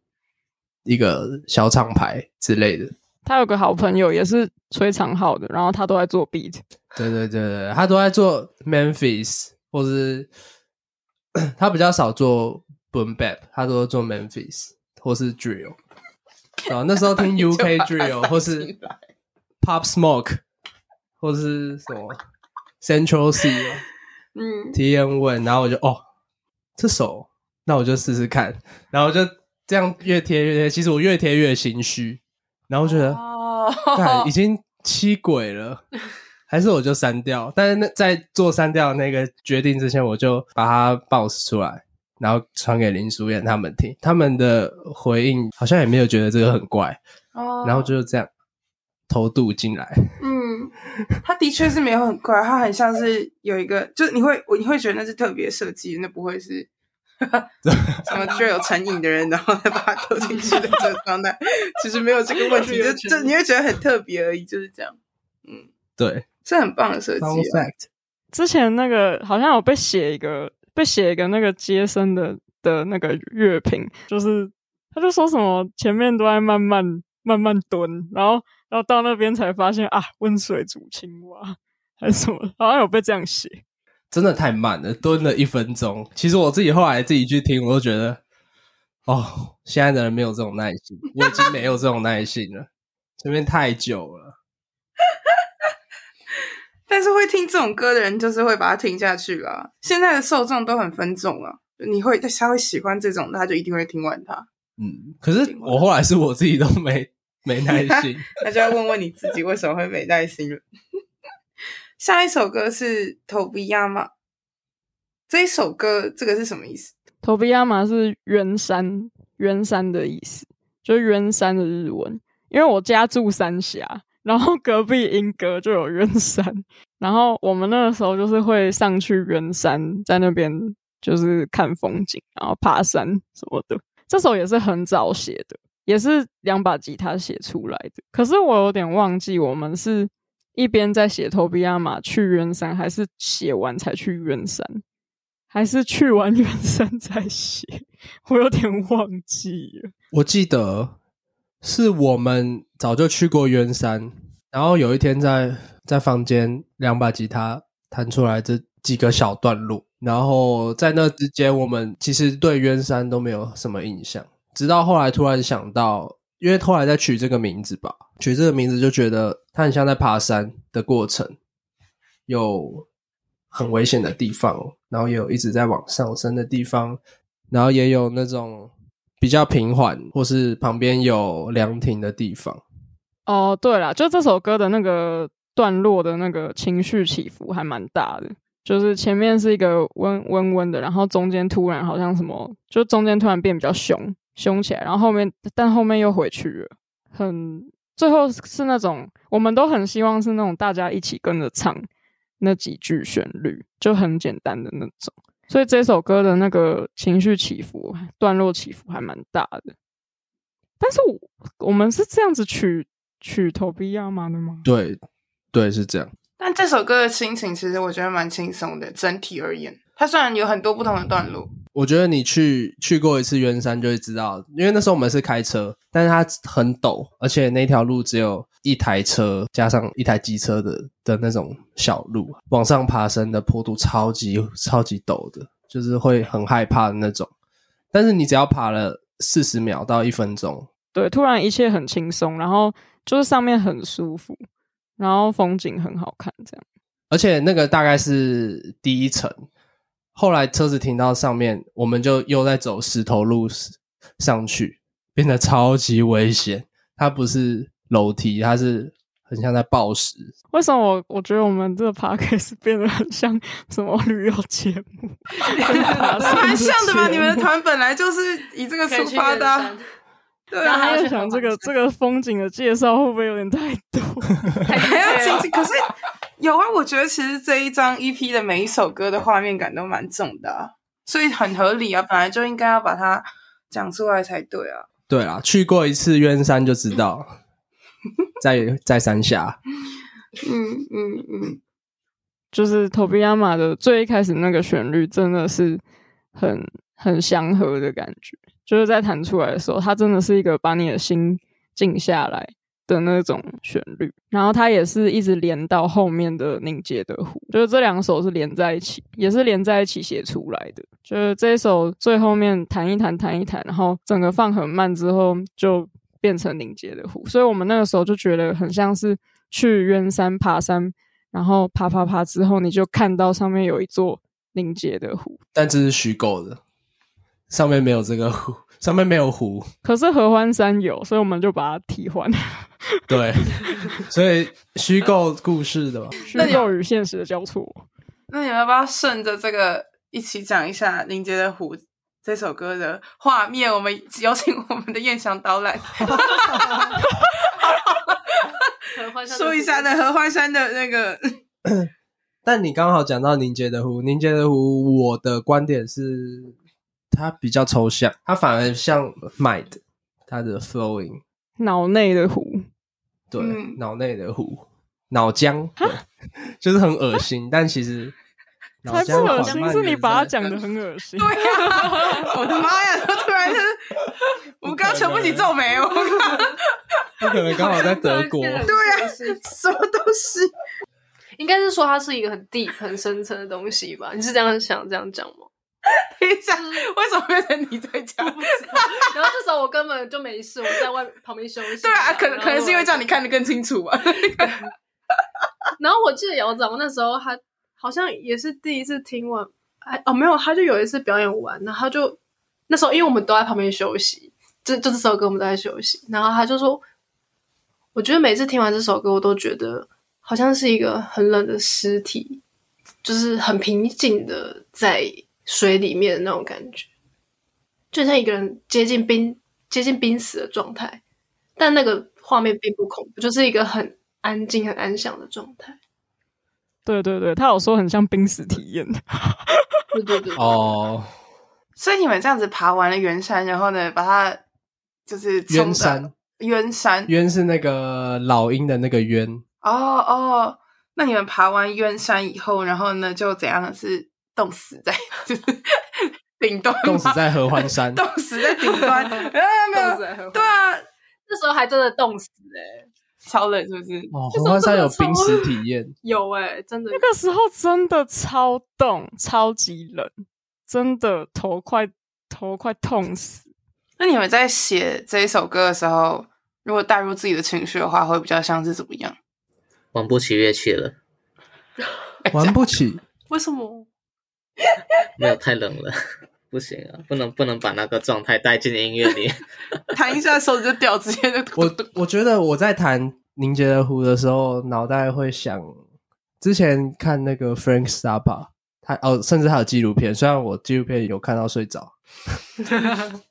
一个小厂牌之类的，他有个好朋友也是吹长号的，然后他都在做 beat。对对对对，他都在做 Memphis，或是 他比较少做 Boom Bap，他都做 Memphis 或是 Drill。啊，那时候听 UK Drill 或是 Pop Smoke，或是什么 Central C，嗯，TM One，然后我就哦，这首，那我就试试看，然后就。这样越贴越贴，其实我越贴越心虚，然后觉得，oh. 已经七轨了，还是我就删掉。但是那在做删掉那个决定之前，我就把它 bounce 出来，然后传给林书燕他们听，他们的回应好像也没有觉得这个很怪，oh. 然后就是这样偷渡进来。嗯，他的确是没有很快，他很像是有一个，就是你会你会觉得那是特别设计，那不会是。什么就有成瘾的人，然后再把它投进去的这个状态，其实没有这个问题，就就你会觉得很特别而已，就是这样。嗯，对，是很棒的设计啊。之前那个好像有被写一个，被写一个那个接生的的那个乐评，就是他就说什么前面都在慢慢慢慢蹲，然后然后到那边才发现啊，温水煮青蛙还是什么，好像有被这样写。真的太慢了，蹲了一分钟。其实我自己后来自己去听，我都觉得，哦，现在的人没有这种耐心，我 已经没有这种耐心了，前面太久了。但是会听这种歌的人，就是会把它听下去啦。现在的受众都很分众啊，你会他会喜欢这种，他就一定会听完它。嗯，可是我后来是我自己都没 没耐心，那就要问问你自己为什么会没耐心了。下一首歌是 Tobiyama，这一首歌这个是什么意思？Tobiyama 是圆山，圆山的意思，就是圆山的日文。因为我家住三峡，然后隔壁英歌就有圆山，然后我们那个时候就是会上去圆山，在那边就是看风景，然后爬山什么的。这首也是很早写的，也是两把吉他写出来的。可是我有点忘记我们是。一边在写头皮亚马去圆山，还是写完才去圆山，还是去完圆山再写？我有点忘记了。我记得是我们早就去过圆山，然后有一天在在房间两把吉他弹出来这几个小段落，然后在那之间，我们其实对圆山都没有什么印象，直到后来突然想到。因为后来在取这个名字吧，取这个名字就觉得它很像在爬山的过程，有很危险的地方，然后也有一直在往上升的地方，然后也有那种比较平缓或是旁边有凉亭的地方。哦，对了，就这首歌的那个段落的那个情绪起伏还蛮大的，就是前面是一个温温温的，然后中间突然好像什么，就中间突然变比较凶。凶起来，然后后面，但后面又回去了。很最后是那种，我们都很希望是那种大家一起跟着唱那几句旋律，就很简单的那种。所以这首歌的那个情绪起伏、段落起伏还蛮大的。但是我我们是这样子取取头皮亚麻的吗？对，对，是这样。但这首歌的心情其实我觉得蛮轻松的，整体而言，它虽然有很多不同的段路。我觉得你去去过一次圆山就会知道，因为那时候我们是开车，但是它很陡，而且那条路只有一台车加上一台机车的的那种小路，往上爬升的坡度超级超级陡的，就是会很害怕的那种。但是你只要爬了四十秒到一分钟，对，突然一切很轻松，然后就是上面很舒服，然后风景很好看，这样。而且那个大概是第一层。后来车子停到上面，我们就又在走石头路上去，变得超级危险。它不是楼梯，它是很像在抱石。为什么我我觉得我们这个 podcast 变得很像什么旅游节目？蛮像的吧？你们的团本来就是以这个出发的、啊。对啊，还在想这个 这个风景的介绍会不会有点太多？还要亲亲，可是。有啊，我觉得其实这一张 EP 的每一首歌的画面感都蛮重的啊，所以很合理啊，本来就应该要把它讲出来才对啊。对啊，去过一次渊山就知道，在在山下。嗯嗯嗯，就是头皮亚马的最一开始那个旋律真的是很很祥和的感觉，就是在弹出来的时候，它真的是一个把你的心静下来的那种旋律，然后它也是一直连到后面的凝结的湖，就是这两首是连在一起，也是连在一起写出来的。就是这一首最后面弹一弹，弹一弹，然后整个放很慢之后，就变成凝结的湖。所以我们那个时候就觉得很像是去圆山爬山，然后爬爬爬之后，你就看到上面有一座凝结的湖，但这是虚构的，上面没有这个湖。上面没有湖，可是合欢山有，所以我们就把它替换。对，所以虚构故事的嘛，虚构与现实的交错。那你们要不要顺着这个一起讲一下《凝结的湖》这首歌的画面？我们有请我们的燕翔导览，说一下那合欢山的那个。但你刚好讲到《凝结的湖》，《凝结的湖》，我的观点是。它比较抽象，它反而像 mind，它的 flowing，脑内的湖，对，脑内、嗯、的湖，脑浆，对，就是很恶心，但其实才不恶心，是你把它讲的很恶心。对呀、啊，我的妈呀！突然是，我刚想不起皱眉哦。不可能刚好在德国。对呀、啊，什么东西？应该是说它是一个很 deep、很深层的东西吧？你是这样想、这样讲吗？等一下，为什么变成你在讲？然后这时候我根本就没事，我在外旁边休息。对啊，可能可能是因为这样你看得更清楚吧。然后我记得姚长那时候他好像也是第一次听完，哎哦没有，他就有一次表演完，然后他就那时候因为我们都在旁边休息，就就这首歌我们都在休息，然后他就说，我觉得每次听完这首歌，我都觉得好像是一个很冷的尸体，就是很平静的在。水里面的那种感觉，就像一个人接近濒、接近濒死的状态，但那个画面并不恐怖，就是一个很安静、很安详的状态。对对对，他有说很像濒死体验。对对对哦，所以你们这样子爬完了圆山，然后呢，把它就是圆山，圆山，圆是那个老鹰的那个圆，哦哦，那你们爬完圆山以后，然后呢就怎样？是冻死在就是 顶端，冻死在合欢山，冻死在顶端。没有没有，对啊，那时候还真的冻死哎、欸，超冷是不是？哦，合欢山有冰死体验，有哎、欸，真的。那个时候真的超冻，超级冷，真的头快头快痛死。那你们在写这一首歌的时候，如果带入自己的情绪的话，会比较像是怎么样？玩不起乐器了，玩不起？为什么？没有太冷了，不行啊，不能不能把那个状态带进音乐里，弹一下手指就掉，直接就 我我觉得我在弹《凝结的湖》的时候，脑袋会想之前看那个 Frank Zappa，他哦，甚至还有纪录片，虽然我纪录片有看到睡着，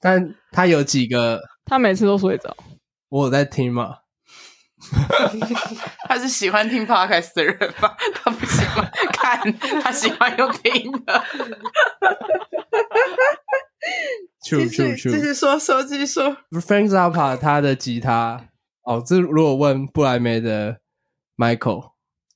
但他有几个，他每次都睡着，我有在听嘛。他是喜欢听 podcast 的人吧？他不喜欢看，他喜欢用听的。继续继续说说继续说。Frank Zappa 他的吉他哦，这如果问布莱梅的 Michael，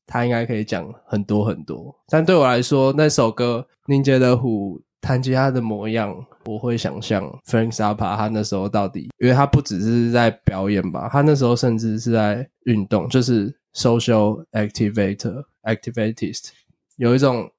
他应该可以讲很多很多。但对我来说，那首歌《凝结的湖》弹吉他的模样，我会想象 Frank Zappa 他那时候到底，因为他不只是在表演吧，他那时候甚至是在运动，就是 social activator activatist，有一种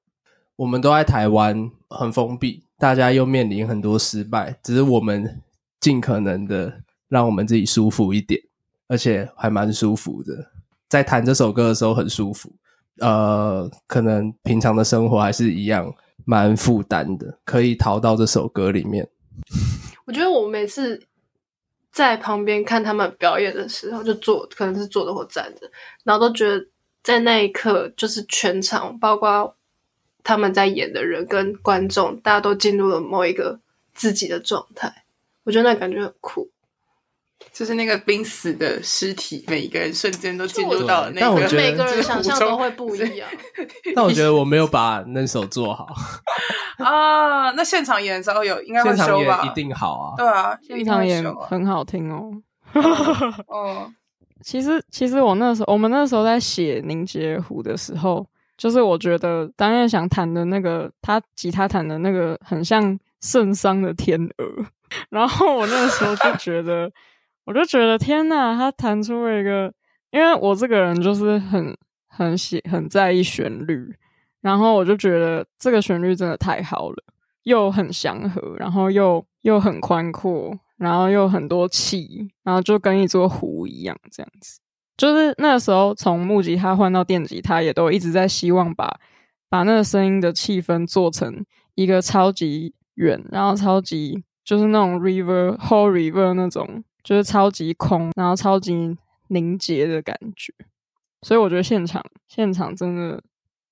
我们都在台湾很封闭，大家又面临很多失败，只是我们尽可能的让我们自己舒服一点，而且还蛮舒服的，在弹这首歌的时候很舒服，呃，可能平常的生活还是一样。蛮负担的，可以逃到这首歌里面。我觉得我每次在旁边看他们表演的时候，就坐，可能是坐着或站着，然后都觉得在那一刻，就是全场，包括他们在演的人跟观众，大家都进入了某一个自己的状态。我觉得那感觉很酷。就是那个濒死的尸体，每一个人瞬间都进入到了那个，但我觉得每个人想象都会不一样。但我觉得我没有把那首做好 啊。那现场演的时候有应该会修吧？一定好啊。对啊，现场演很好听哦。哦，其实其实我那时候，我们那时候在写《凝结湖》的时候，就是我觉得张燕想弹的那个，他吉他弹的那个很像圣桑的天鹅，然后我那个时候就觉得。我就觉得天呐，他弹出了一个，因为我这个人就是很很喜很在意旋律，然后我就觉得这个旋律真的太好了，又很祥和，然后又又很宽阔，然后又很多气，然后就跟一座湖一样这样子。就是那个时候从木吉他换到电吉他，也都一直在希望把把那个声音的气氛做成一个超级远，然后超级就是那种 river whole river 那种。就是超级空，然后超级凝结的感觉，所以我觉得现场现场真的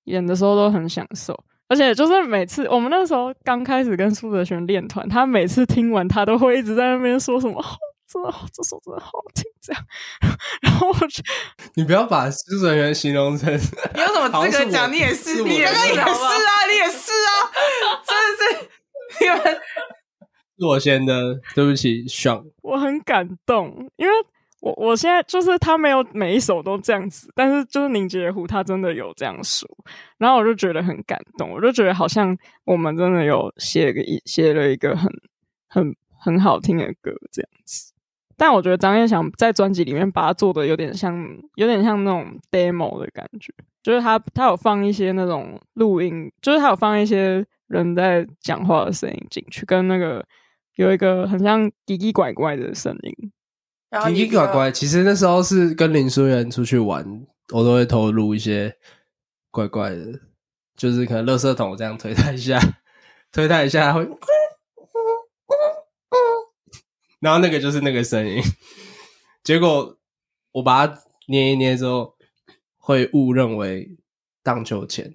演的时候都很享受，而且就是每次我们那时候刚开始跟苏哲璇练团，他每次听完他都会一直在那边说什么，哦、真的这首真的好听这样，然后我就你不要把苏哲璇形容成你有什么资格讲？你也是，你也是啊，你也是啊，真的是 你们。是我先的，对不起爽。我很感动，因为我我现在就是他没有每一首都这样子，但是就是凝结湖他真的有这样说，然后我就觉得很感动，我就觉得好像我们真的有写个一写了一个很很很好听的歌这样子。但我觉得张燕翔在专辑里面把它做的有点像，有点像那种 demo 的感觉，就是他他有放一些那种录音，就是他有放一些人在讲话的声音进去，跟那个。有一个很像奇奇怪怪的声音，奇奇怪怪。其实那时候是跟林书媛出去玩，我都会偷录一些怪怪的，就是可能垃圾桶这样推他一下，推他一下会，然后那个就是那个声音。结果我把它捏一捏之后，会误认为荡秋千。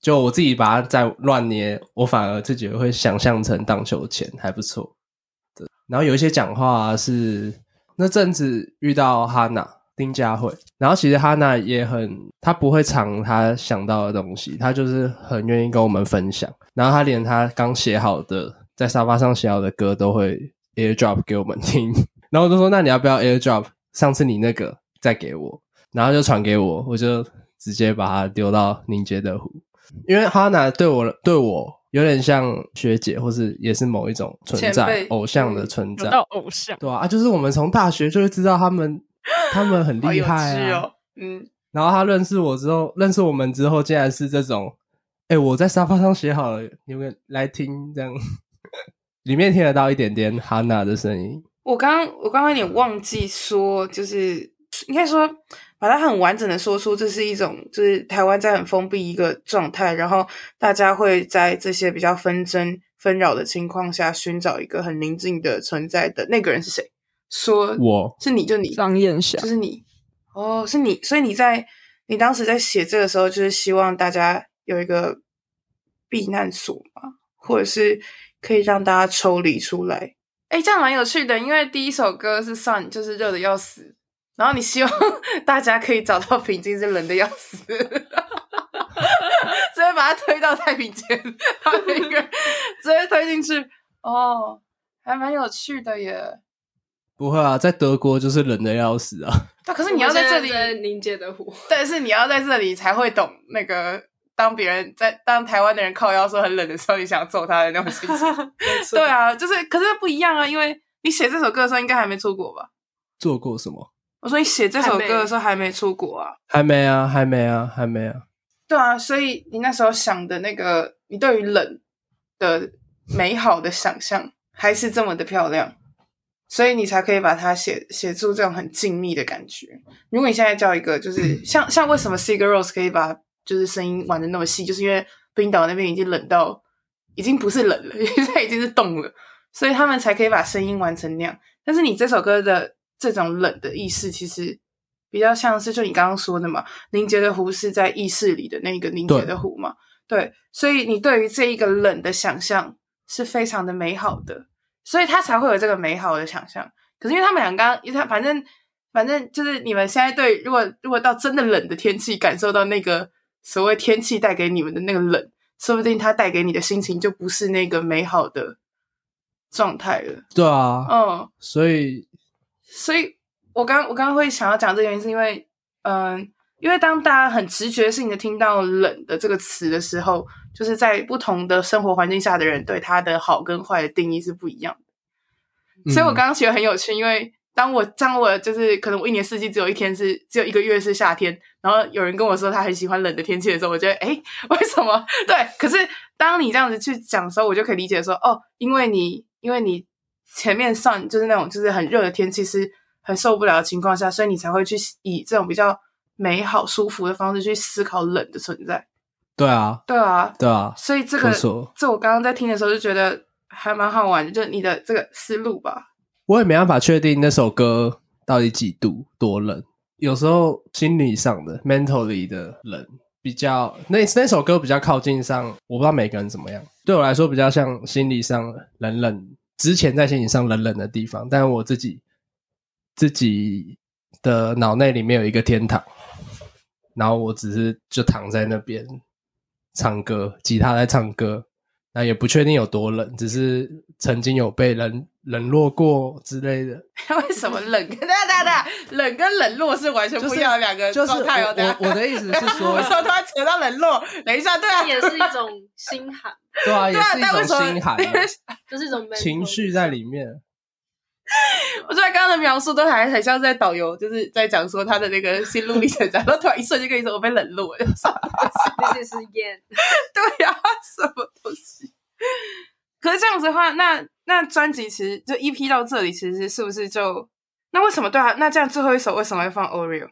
就我自己把它再乱捏，我反而自己会想象成荡秋千，还不错。对，然后有一些讲话，是那阵子遇到哈娜丁佳慧，然后其实哈娜也很，她不会藏她想到的东西，她就是很愿意跟我们分享。然后她连她刚写好的在沙发上写好的歌都会 AirDrop 给我们听，然后我就说：“那你要不要 AirDrop？上次你那个再给我。”然后就传给我，我就直接把它丢到凝结的湖，因为哈娜对我对我有点像学姐，或是也是某一种存在偶像的存在，到偶像对啊，就是我们从大学就会知道他们，他们很厉害啊，哦、嗯。然后他认识我之后，认识我们之后，竟然是这种，哎，我在沙发上写好了，你们来听，这样 里面听得到一点点哈娜的声音。我刚刚我刚刚有点忘记说，就是应该说把它很完整的说出，这是一种就是台湾在很封闭一个状态，然后大家会在这些比较纷争纷扰的情况下寻找一个很宁静的存在的那个人是谁？说我是你就你张燕霞，就是你。哦，是你，所以你在你当时在写这个时候，就是希望大家有一个避难所嘛，或者是可以让大家抽离出来。哎，这样蛮有趣的，因为第一首歌是 Sun，就是热的要死，然后你希望大家可以找到平静，是冷的要死，直接把它推到太平间，把那个 直接推进去。哦，还蛮有趣的耶。不会啊，在德国就是冷的要死啊！但，可是你要在这里在凝结的湖，但是你要在这里才会懂那个当别人在当台湾的人靠腰说很冷的时候，你想揍他的那种心情。对啊，就是可是不一样啊，因为你写这首歌的时候应该还没出国吧？做过什么？我说你写这首歌的时候还没出国啊？还没啊，还没啊，还没啊。对啊，所以你那时候想的那个，你对于冷的美好的想象还是这么的漂亮。所以你才可以把它写写出这种很静谧的感觉。如果你现在叫一个，就是 像像为什么 Sigur Rós 可以把就是声音玩的那么细，就是因为冰岛那边已经冷到已经不是冷了，现在已经是冻了，所以他们才可以把声音玩成那样。但是你这首歌的这种冷的意识，其实比较像是就你刚刚说的嘛，凝结的湖是在意识里的那个凝结的湖嘛，对，对，所以你对于这一个冷的想象是非常的美好的。所以他才会有这个美好的想象。可是因为他们俩刚刚，因为他反正反正就是你们现在对，如果如果到真的冷的天气，感受到那个所谓天气带给你们的那个冷，说不定它带给你的心情就不是那个美好的状态了。对啊，嗯，所以所以我刚我刚刚会想要讲这个原因，是因为嗯，因为当大家很直觉性的听到“冷”的这个词的时候。就是在不同的生活环境下的人对它的好跟坏的定义是不一样的，嗯、所以我刚刚觉得很有趣，因为当我当我就是可能我一年四季只有一天是只有一个月是夏天，然后有人跟我说他很喜欢冷的天气的时候，我觉得诶，为什么？对，可是当你这样子去讲的时候，我就可以理解说哦，因为你因为你前面上就是那种就是很热的天气是很受不了的情况下，所以你才会去以这种比较美好舒服的方式去思考冷的存在。对啊，对啊，对啊，所以这个，这我刚刚在听的时候就觉得还蛮好玩的，就是你的这个思路吧。我也没办法确定那首歌到底几度多冷，有时候心理上的 mentally 的冷比较，那那首歌比较靠近上，我不知道每个人怎么样。对我来说比较像心理上冷冷，之前在心理上冷冷的地方，但我自己自己的脑内里面有一个天堂，然后我只是就躺在那边。唱歌，吉他在唱歌，那也不确定有多冷，只是曾经有被人冷落过之类的。为什么冷？大家大家，冷跟冷落是完全不一样的两个状态哦。我我的意思是说，为什么突然扯到冷落？等一下，对啊，也是一种心寒。对啊，也是一种心寒，就是一种情绪在里面。我觉得刚刚的描述都还很像在导游，就是在讲说他的那个心路历程，然后突然一瞬间跟你说我被冷落了，什么东西？是烟？对呀、啊，什么东西？可是这样子的话，那那专辑其实就 EP 到这里，其实是不是就那为什么对啊？那这样最后一首为什么会放 Oreo？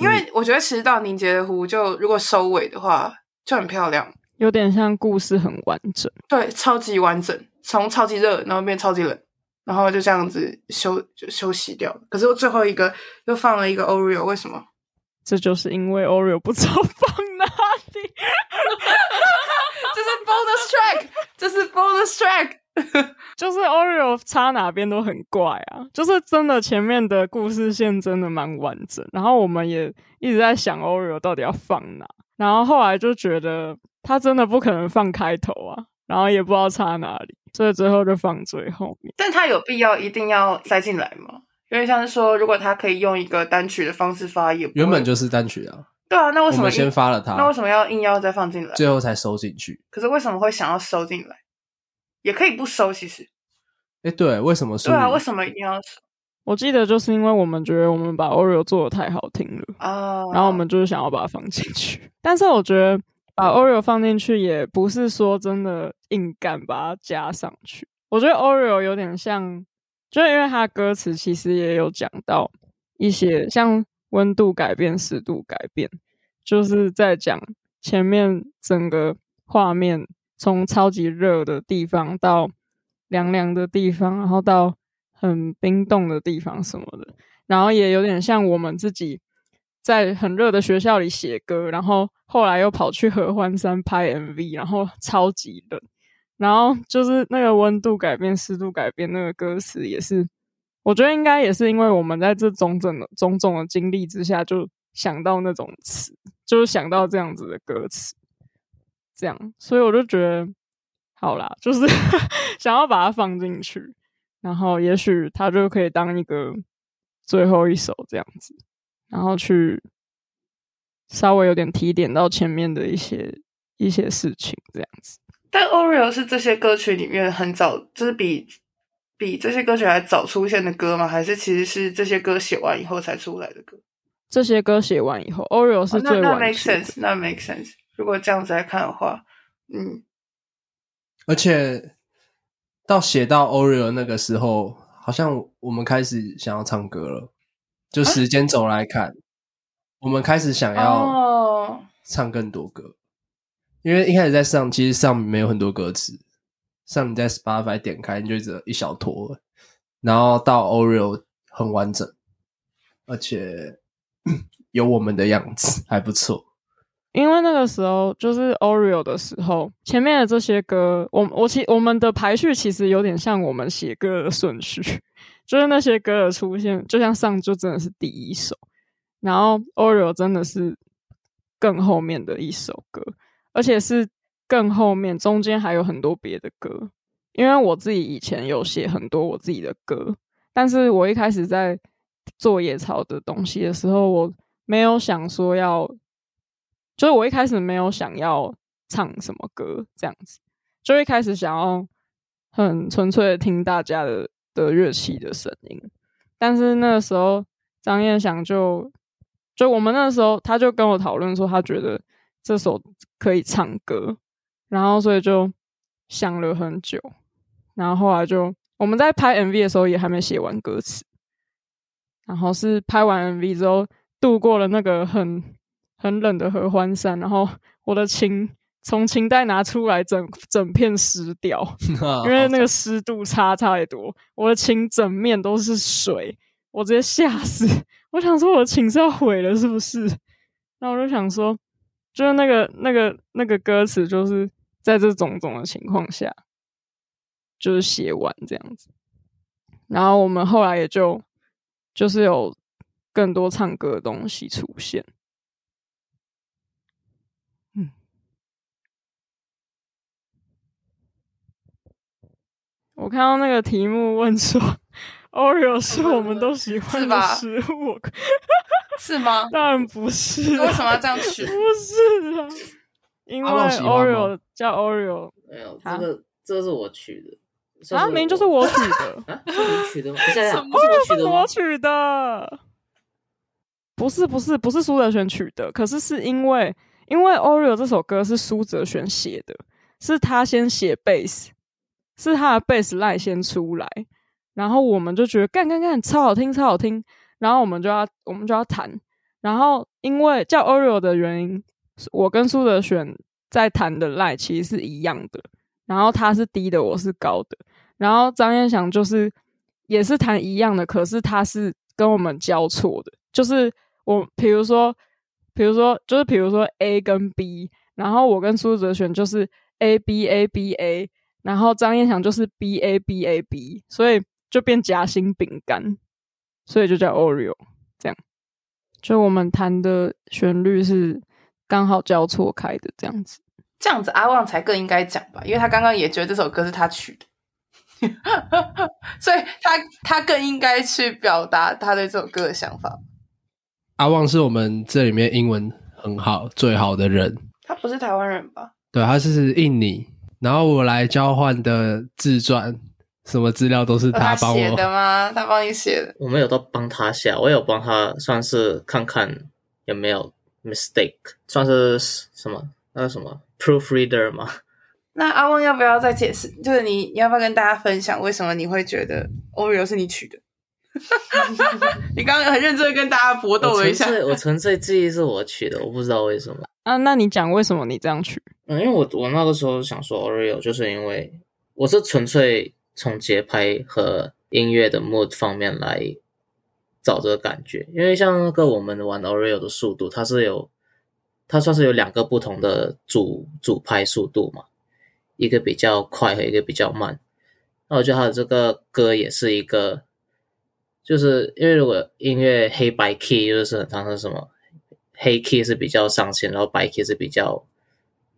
因为我觉得其实到凝结的湖就如果收尾的话就很漂亮，有点像故事很完整，对，超级完整，从超级热然后变超级冷。然后就这样子休就休息掉了。可是我最后一个又放了一个 Oreo，为什么？这就是因为 Oreo 不知道放哪里。这是 bonus track，这是 bonus track，就是 Oreo 插哪边都很怪啊。就是真的前面的故事线真的蛮完整，然后我们也一直在想 Oreo 到底要放哪，然后后来就觉得他真的不可能放开头啊，然后也不知道插哪里。所以最后就放最后面，但他有必要一定要塞进来吗？有点像是说，如果他可以用一个单曲的方式发，也原本就是单曲啊。对啊，那为什么先发了它？那为什么要硬要再放进来？最后才收进去。可是为什么会想要收进来？也可以不收，其实。哎，对，为什么收？对啊，为什么一定要收？我记得就是因为我们觉得我们把 Oreo 做的太好听了啊，oh. 然后我们就是想要把它放进去。但是我觉得把 Oreo 放进去也不是说真的硬干把它加上去。我觉得 Oreo 有点像，就是因为它歌词其实也有讲到一些像温度改变、湿度改变，就是在讲前面整个画面从超级热的地方到凉凉的地方，然后到很冰冻的地方什么的，然后也有点像我们自己在很热的学校里写歌，然后后来又跑去合欢山拍 MV，然后超级冷，然后就是那个温度改变、湿度改变，那个歌词也是，我觉得应该也是因为我们在这种种的种种的经历之下，就想到那种词，就是想到这样子的歌词，这样，所以我就觉得好啦，就是 想要把它放进去。然后，也许他就可以当一个最后一首这样子，然后去稍微有点提点到前面的一些一些事情这样子。但 Oreo 是这些歌曲里面很早，就是比比这些歌曲还早出现的歌吗？还是其实是这些歌写完以后才出来的歌？这些歌写完以后，Oreo 是最晚的。那那 make sense，那 make sense。如果这样子来看的话，嗯，而且。到写到 Oreo 那个时候，好像我们开始想要唱歌了。就时间轴来看，啊、我们开始想要唱更多歌，因为一开始在上，其实上面没有很多歌词，上你在 Spotify 点开，你就只有一小坨，然后到 Oreo 很完整，而且 有我们的样子，还不错。因为那个时候就是 Oreo 的时候，前面的这些歌，我我其我们的排序其实有点像我们写歌的顺序，就是那些歌的出现，就像上就真的是第一首，然后 Oreo 真的是更后面的一首歌，而且是更后面，中间还有很多别的歌。因为我自己以前有写很多我自己的歌，但是我一开始在做野草的东西的时候，我没有想说要。就是我一开始没有想要唱什么歌这样子，就一开始想要很纯粹的听大家的的乐器的声音。但是那个时候张燕翔就就我们那时候他就跟我讨论说，他觉得这首可以唱歌，然后所以就想了很久，然后后来就我们在拍 MV 的时候也还没写完歌词，然后是拍完 MV 之后度过了那个很。很冷的合欢山，然后我的琴从琴袋拿出来整，整整片湿掉，因为那个湿度差太多，我的琴整面都是水，我直接吓死。我想说，我的琴是要毁了，是不是？那我就想说，就是那个那个那个歌词，就是在这种种的情况下，就是写完这样子。然后我们后来也就就是有更多唱歌的东西出现。我看到那个题目问说，Oreo 是我们都喜欢的食物，是吗？当然不是。为什么要这样取？不是啊，因为 Oreo 叫 Oreo。没有，这个这是我取的。啊，明明就是我取的。啊，是你取的吗？不是，我取的。不是，不是，不是苏哲璇取的。可是是因为，因为 Oreo 这首歌是苏哲璇写的，是他先写贝斯。是他的贝斯 line 先出来，然后我们就觉得干干干超好听，超好听，然后我们就要我们就要弹，然后因为叫 Oreo 的原因，我跟苏德选在弹的 line 其实是一样的，然后他是低的，我是高的，然后张彦祥就是也是弹一样的，可是他是跟我们交错的，就是我比如说比如说就是比如说 A 跟 B，然后我跟苏哲选就是 A B A B A。然后张燕祥就是 B A B A B，所以就变夹心饼干，所以就叫 Oreo。这样，就我们弹的旋律是刚好交错开的这样子。这样子阿旺才更应该讲吧，因为他刚刚也觉得这首歌是他取的。所以他他更应该去表达他对这首歌的想法。阿旺是我们这里面英文很好、最好的人。他不是台湾人吧？对，他是印尼。然后我来交换的自传，什么资料都是他帮我写的吗？他帮你写的？我没有都帮他写，我有帮他算是看看有没有 mistake，算是什么那个什么 proofreader 吗？那阿旺要不要再解释？就是你，你要不要跟大家分享为什么你会觉得 Oreo 是你取的？你刚刚很认真的跟大家搏斗了一下。我纯粹，我纯粹记忆是我取的，我不知道为什么。啊，那你讲为什么你这样取？嗯，因为我我那个时候想说 Oreo，就是因为我是纯粹从节拍和音乐的 mood 方面来找这个感觉。因为像那个我们玩 Oreo 的速度，它是有，它算是有两个不同的主主拍速度嘛，一个比较快和一个比较慢。那我觉得它的这个歌也是一个。就是因为如果音乐黑白 key 就是很常是什么黑 key 是比较伤心，然后白 key 是比较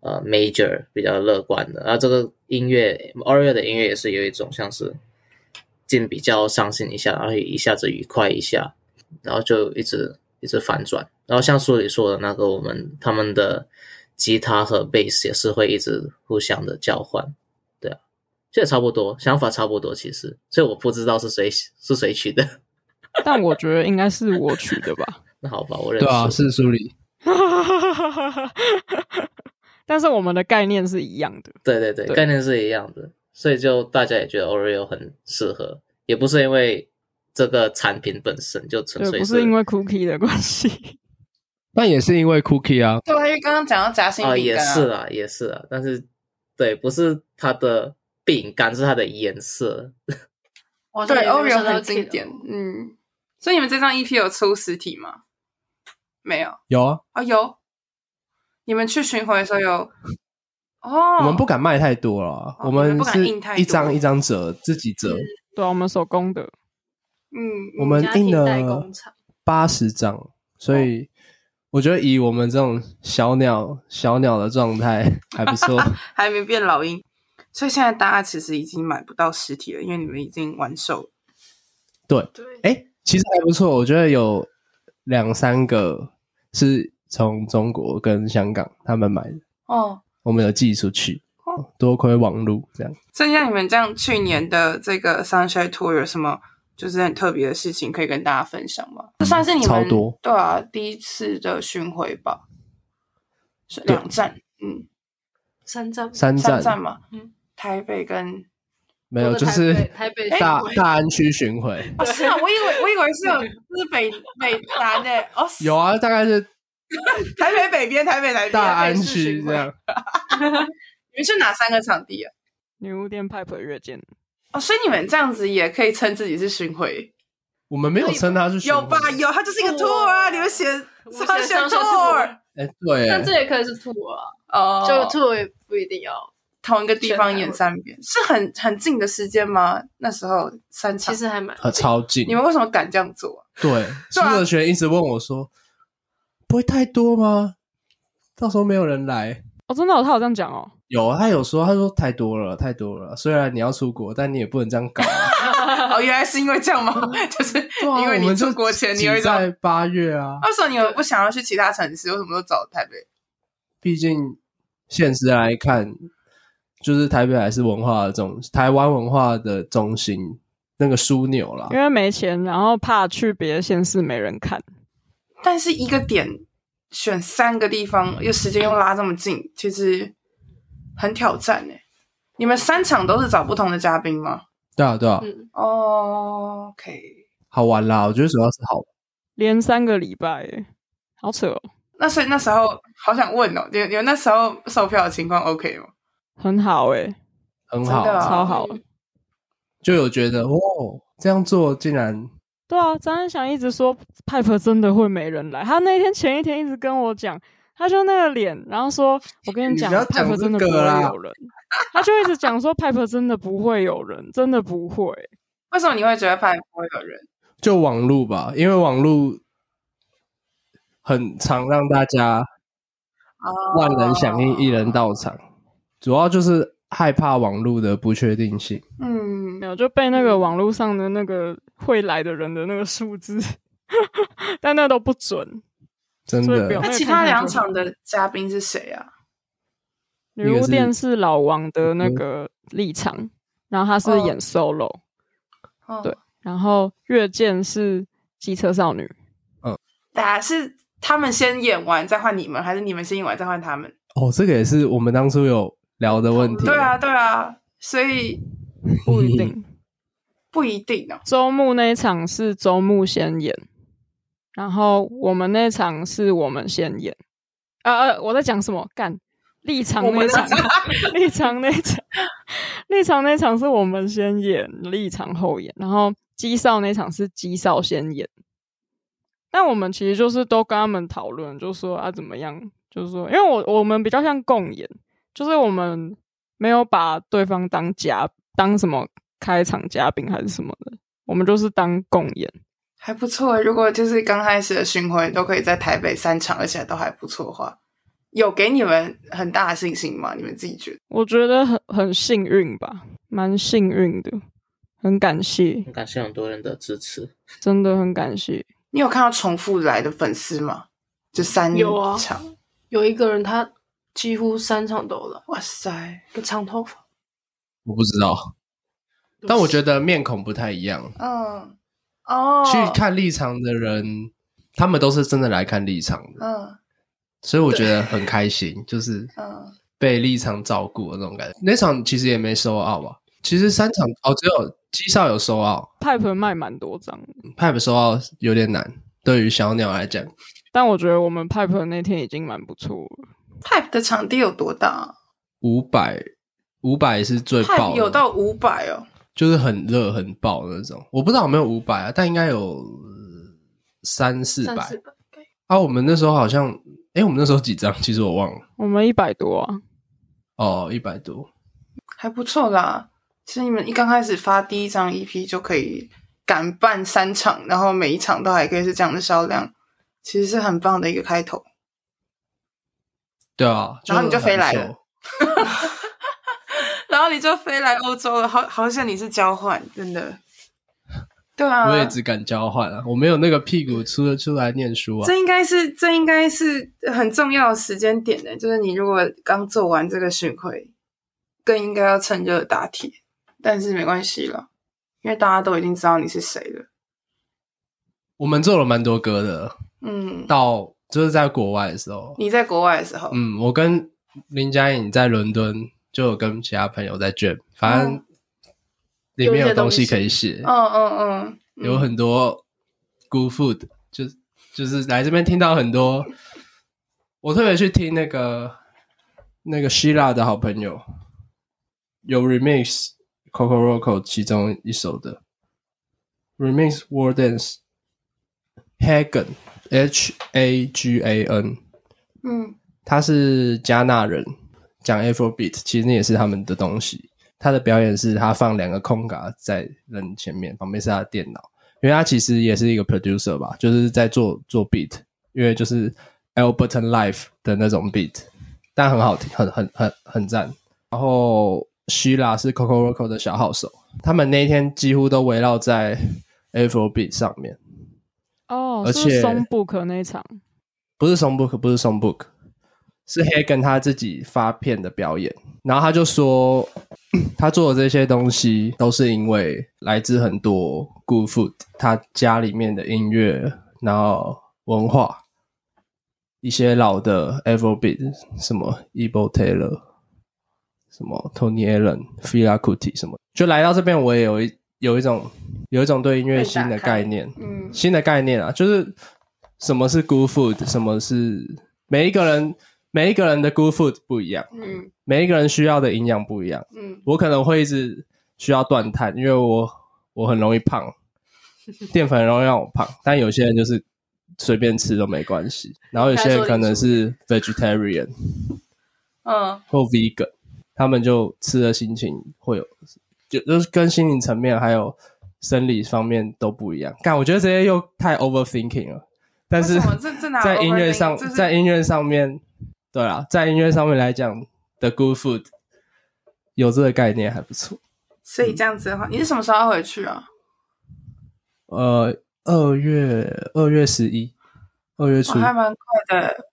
呃 major 比较乐观的，然后这个音乐 Oreo 的音乐也是有一种像是进比较伤心一下，然后一下子愉快一下，然后就一直一直反转，然后像书里说的那个我们他们的吉他和贝斯也是会一直互相的交换。对啊这也差不多，想法差不多，其实，所以我不知道是谁是谁取的，但我觉得应该是我取的吧。那好吧，我认识。对啊，是书里。但是我们的概念是一样的。对对对，对概念是一样的，所以就大家也觉得 Oreo 很适合，也不是因为这个产品本身就纯粹是，不是因为 Cookie 的关系，那也是因为 Cookie 啊。对，因为刚刚讲到夹心饼干啊，也是啊，也是啊，但是对，不是它的。饼干是它的颜色，对，Oreo 很经典，嗯。所以你们这张 EP 有出实体吗？没有，有啊，啊有。你们去巡回的时候有？哦，我们不敢卖太多了，我们是一张一张折，自己折。对，我们手工的。嗯，我们印了八十张，所以我觉得以我们这种小鸟小鸟的状态 还不错，还没变老鹰。所以现在大家其实已经买不到实体了，因为你们已经完售了。对对，哎、欸，其实还不错，我觉得有两三个是从中国跟香港他们买的。哦，我们有寄出去，哦、多亏网路这样。所以像你们这样，去年的这个 Sunshine Tour 有什么就是很特别的事情可以跟大家分享吗？这、嗯、算是你们超多。对啊，第一次的巡回吧，是两站，嗯，三站，三站，三站嘛，嗯。台北跟没有，就是台北大大安区巡回。哦，是啊，我以为我以为是有，就是北北南的哦。有啊，大概是 台北北边，台北南边大安区这样。你们是哪三个场地啊？女巫店、Pipe 热见。哦，所以你们这样子也可以称自己是巡回。我们没有称它是巡回。有吧？有，它就是一个 tour 啊！你们写他写 tour。哎，对，那这也可以是 tour 啊。哦，就 tour 也不一定要。同一个地方演三遍，是很很近的时间吗？那时候三场其实还蛮很超近。你们为什么敢这样做？对，苏哲学一直问我说：“不会太多吗？到时候没有人来。”哦，真的，他有这样讲哦。有，他有说，他说太多了，太多了。虽然你要出国，但你也不能这样搞。哦，原来是因为这样吗？就是因为你出国前你会在八月啊。为什么你有不想要去其他城市？为什么都找台北？毕竟现实来看。就是台北还是文化的中，台湾文化的中心，那个枢纽啦。因为没钱，然后怕去别的县市没人看。但是一个点选三个地方，又时间又拉这么近，其实很挑战哎。你们三场都是找不同的嘉宾吗？对啊，对啊。嗯，OK，好玩啦，我觉得主要是好玩。连三个礼拜，哎，好扯哦。那所以那时候好想问哦，你你们那时候售票的情况 OK 吗？很好诶、欸，很好，超好，就有觉得哦，这样做竟然对啊！张安祥一直说 Pipe 真的会没人来，他那天前一天一直跟我讲，他就那个脸，然后说我跟你讲，Pipe 真的不会有人，他就一直讲说 Pipe 真的不会有人，真的不会。为什么你会觉得 Pipe 不会有人？就网路吧，因为网路很常让大家万人响应，一人到场。主要就是害怕网络的不确定性。嗯。没，有就被那个网络上的那个会来的人的那个数字，但那都不准。真的。那其他两场的嘉宾是谁啊？女巫店是老王的那个立场，然后他是演 solo，、哦。对，然后月见是机车少女，大家是他们先演完再换你们，还是你们先演完再换他们？哦，这个也是我们当初有聊的问题。对啊，对啊，所以不一定。不一定哦。周末那一场是周末先演，然后我们那场是我们先演。呃呃！我在讲什么？干立场那场，立场那场，立场那场是我们先演，立场后演。然后机少那场是机少先演。但我们其实就是都跟他们讨论，就说啊怎么样，就是说，因为我我们比较像共演，就是我们没有把对方当嘉当什么开场嘉宾还是什么的，我们就是当共演，还不错。如果就是刚开始的巡回都可以在台北三场，而且都还不错的话，有给你们很大的信心吗？你们自己觉得？我觉得很很幸运吧，蛮幸运的，很感谢，很感谢很多人的支持。真的很感谢。你有看到重复来的粉丝吗？就三有啊场，有一个人他几乎三场都来，哇塞！一个长头发，我不知道，但我觉得面孔不太一样。嗯，哦，去看立场的人，他们都是真的来看立场的，嗯所以我觉得很开心，就是嗯，被立场照顾的那种感觉。那场其实也没收奥吧？其实三场哦，只有机少有收奥 Pipe 卖蛮多张的，，Pipe 收奥有点难，对于小鸟来讲。但我觉得我们 Pipe 那天已经蛮不错了。Pipe 的场地有多大啊五百，五百是最爆的，有到五百哦。就是很热很爆的那种。我不知道有没有五百啊，但应该有三四百四百，啊。我们那时候好像，诶，我们那时候几张？其实我忘了。我们一百多啊，哦，一百多。还不错啦。其实你们一刚开始发第一张 EP 就可以敢办三场，然后每一场都还可以是这样的销量，其实是很棒的一个开头。对啊，然后你就飞来了 然后你就飞来欧洲了，好好像你是交换，真的。对啊，我也只敢交换啊，我没有那个屁股出得出来念书啊。这应该是这应该是很重要的时间点呢，就是你如果刚做完这个巡回，更应该要趁热打铁。但是没关系了，因为大家都已经知道你是谁了。我们做了蛮多歌的，嗯，到就是在国外的时候，你在国外的时候，嗯，我跟林佳颖在伦敦就有跟其他朋友在 jam，反正里面有东西可以写，嗯嗯嗯，有很多 good food，就就是来这边听到很多，我特别去听那个那个希腊的好朋友有 remix Coco Roco 其中一首的 remix War Dance Hagan H A G A N，嗯他是加纳人，讲 Afrobeat，其实那也是他们的东西。他的表演是他放两个空格在人前面，旁边是他的电脑，因为他其实也是一个 producer 吧，就是在做做 beat，因为就是 Alberton Life 的那种 beat，但很好听，很很很很赞。然后 Shila 是 Coco Roco 的小号手，他们那一天几乎都围绕在 Afrobeat 上面，哦，而且是松 book 那一场，不是 Songbook，不是 Songbook，是 Hagen 他自己发片的表演。然后他就说，他做的这些东西都是因为来自很多 Good Food，他家里面的音乐，然后文化，一些老的 Afrobeat，什么 Ebo Taylor，什么 Tony Allen、f i l a Kuti 什么，就来到这边，我也有一有一种有一种对音乐新的概念，嗯。新的概念啊，就是什么是 good food，什么是每一个人每一个人的 good food 不一样，嗯。每一个人需要的营养不一样。嗯。我可能会一直需要断碳，因为我我很容易胖，淀粉很容易让我胖，但有些人就是随便吃都没关系。然后有些人可能是 vegetarian 嗯。或 vegan，他们就吃的心情会有，就就是跟心理层面还有生理方面都不一样。但我觉得这些又太 overthinking 了。但是在音乐上在音乐上面，对啊，在音乐上面来讲，The Good Food 有这个概念还不错。所以这样子的话，你是什么时候要回去啊？呃，二月二月十一，二月初，还蛮快的，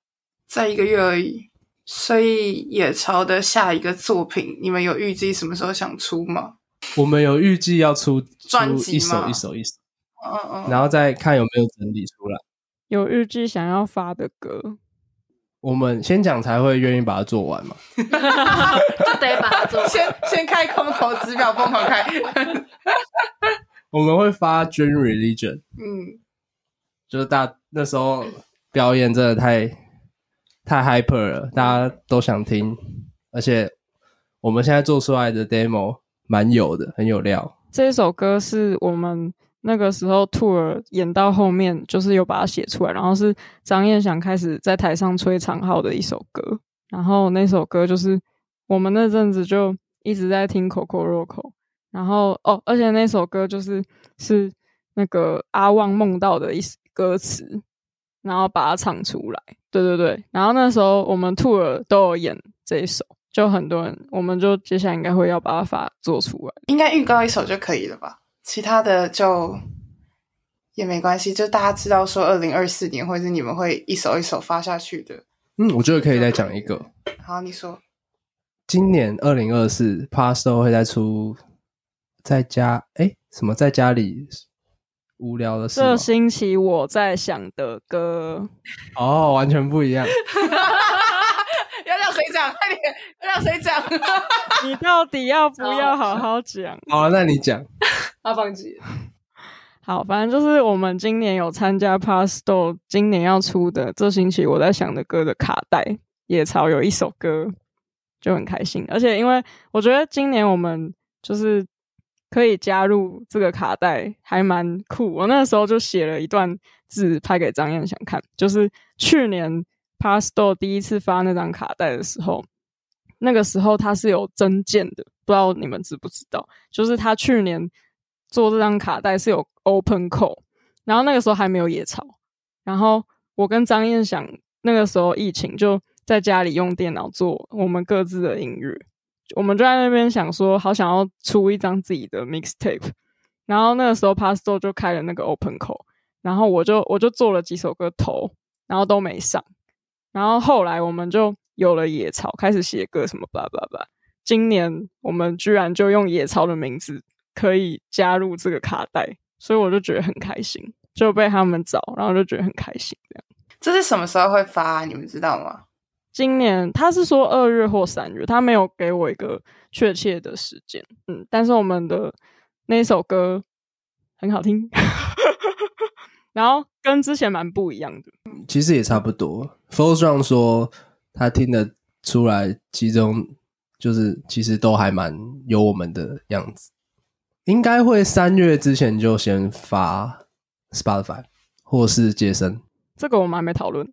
在一个月而已。所以野潮的下一个作品，你们有预计什么时候想出吗？我们有预计要出专辑出一首一首一首，嗯嗯，然后再看有没有整理出来。有预计想要发的歌，我们先讲才会愿意把它做完嘛。就得把它做完。先先开空头支票，疯狂开。我们会发《Dream Religion》，嗯，就是大那时候表演真的太。太 hyper 了，大家都想听，而且我们现在做出来的 demo 蛮有的，很有料。这首歌是我们那个时候 tour 演到后面，就是有把它写出来，然后是张燕翔开始在台上吹长号的一首歌。然后那首歌就是我们那阵子就一直在听 Kokoroko，然后哦，而且那首歌就是是那个阿旺梦到的一歌词。然后把它唱出来，对对对。然后那时候我们 tour 都有演这一首，就很多人，我们就接下来应该会要把它发做出来。应该预告一首就可以了吧？其他的就也没关系，就大家知道说二零二四年或者是你们会一首一首发下去的。嗯，我觉得可以再讲一个。好，你说。今年二零二四，Pasto 会再出在家，哎，什么在家里？无聊的事。这星期我在想的歌哦，完全不一样。谁讲？快点，让谁讲？你到底要不要好好讲？好了，那你讲。阿放弃。好，反正就是我们今年有参加 Pasto 今年要出的这星期我在想的歌的卡带，野草有一首歌就很开心，而且因为我觉得今年我们就是。可以加入这个卡带，还蛮酷。我那个时候就写了一段字拍给张燕想看，就是去年 Pasto 第一次发那张卡带的时候，那个时候他是有增件的，不知道你们知不知道？就是他去年做这张卡带是有 open call，然后那个时候还没有野潮，然后我跟张燕想那个时候疫情就在家里用电脑做我们各自的音乐。我们就在那边想说，好想要出一张自己的 mixtape，然后那个时候 Pasto 就开了那个 open call，然后我就我就做了几首歌投，然后都没上，然后后来我们就有了野草，开始写歌什么吧吧吧。今年我们居然就用野草的名字可以加入这个卡带，所以我就觉得很开心，就被他们找，然后就觉得很开心这样。这是什么时候会发啊？你们知道吗？今年他是说二月或三月，他没有给我一个确切的时间。嗯，但是我们的那首歌很好听，然后跟之前蛮不一样的。其实也差不多。Strong 说他听得出来，其中就是其实都还蛮有我们的样子。应该会三月之前就先发 Spotify 或是杰森。这个我们还没讨论。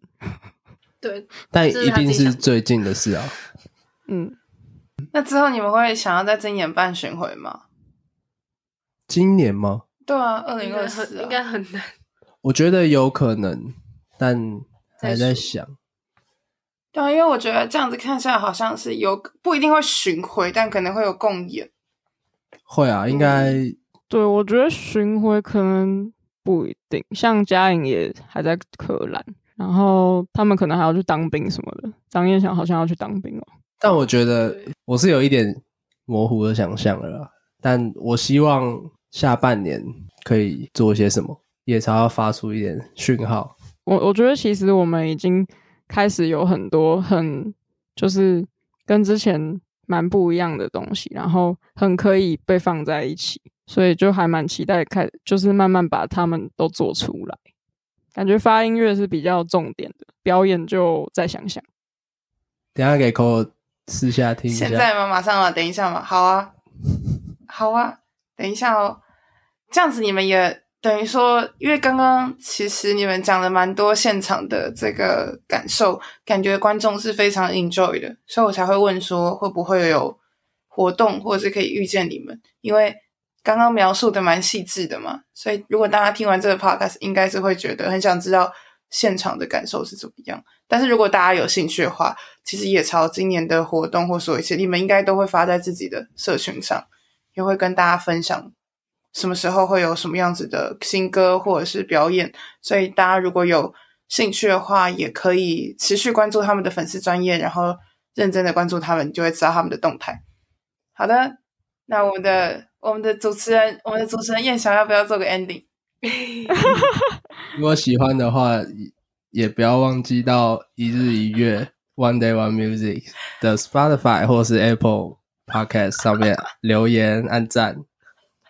对，但一定是最近的事啊。嗯，那之后你们会想要在今年办巡回吗？今年吗？对啊，二零二四应该很难。我觉得有可能，但还在想。对啊，因为我觉得这样子看下来，好像是有不一定会巡回，但可能会有共演。会啊，应该、嗯。对，我觉得巡回可能不一定，像嘉颖也还在荷兰。然后他们可能还要去当兵什么的。张燕翔好像要去当兵哦。但我觉得我是有一点模糊的想象了啦。但我希望下半年可以做一些什么，野潮要发出一点讯号。我我觉得其实我们已经开始有很多很就是跟之前蛮不一样的东西，然后很可以被放在一起，所以就还蛮期待开，就是慢慢把他们都做出来。感觉发音乐是比较重点的，表演就再想想。等下给 Cole 私下听一下。现在吗？马上吗？等一下嘛？好啊，好啊，等一下哦。这样子你们也等于说，因为刚刚其实你们讲了蛮多现场的这个感受，感觉观众是非常 enjoy 的，所以我才会问说会不会有活动，或者是可以遇见你们，因为。刚刚描述的蛮细致的嘛，所以如果大家听完这个 podcast，应该是会觉得很想知道现场的感受是怎么样。但是如果大家有兴趣的话，其实野潮今年的活动或所有一些，你们应该都会发在自己的社群上，也会跟大家分享什么时候会有什么样子的新歌或者是表演。所以大家如果有兴趣的话，也可以持续关注他们的粉丝专页，然后认真的关注他们，就会知道他们的动态。好的，那我们的我们的主持人，我们的主持人燕翔要不要做个 ending？如果喜欢的话，也不要忘记到一日一月 One Day One Music 的 Spotify 或是 Apple Podcast 上面留言、按赞、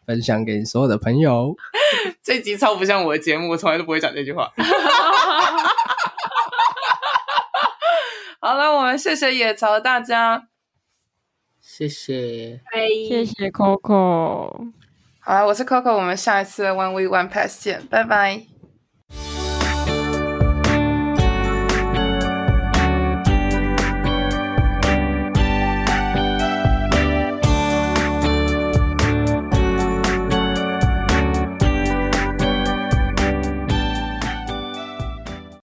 分享给你所有的朋友。这集超不像我的节目，我从来都不会讲这句话。好了，我们谢谢野草大家，谢谢，谢谢 Coco。好了，我是 Coco，我们下一次 One Week One Pass 见，拜拜。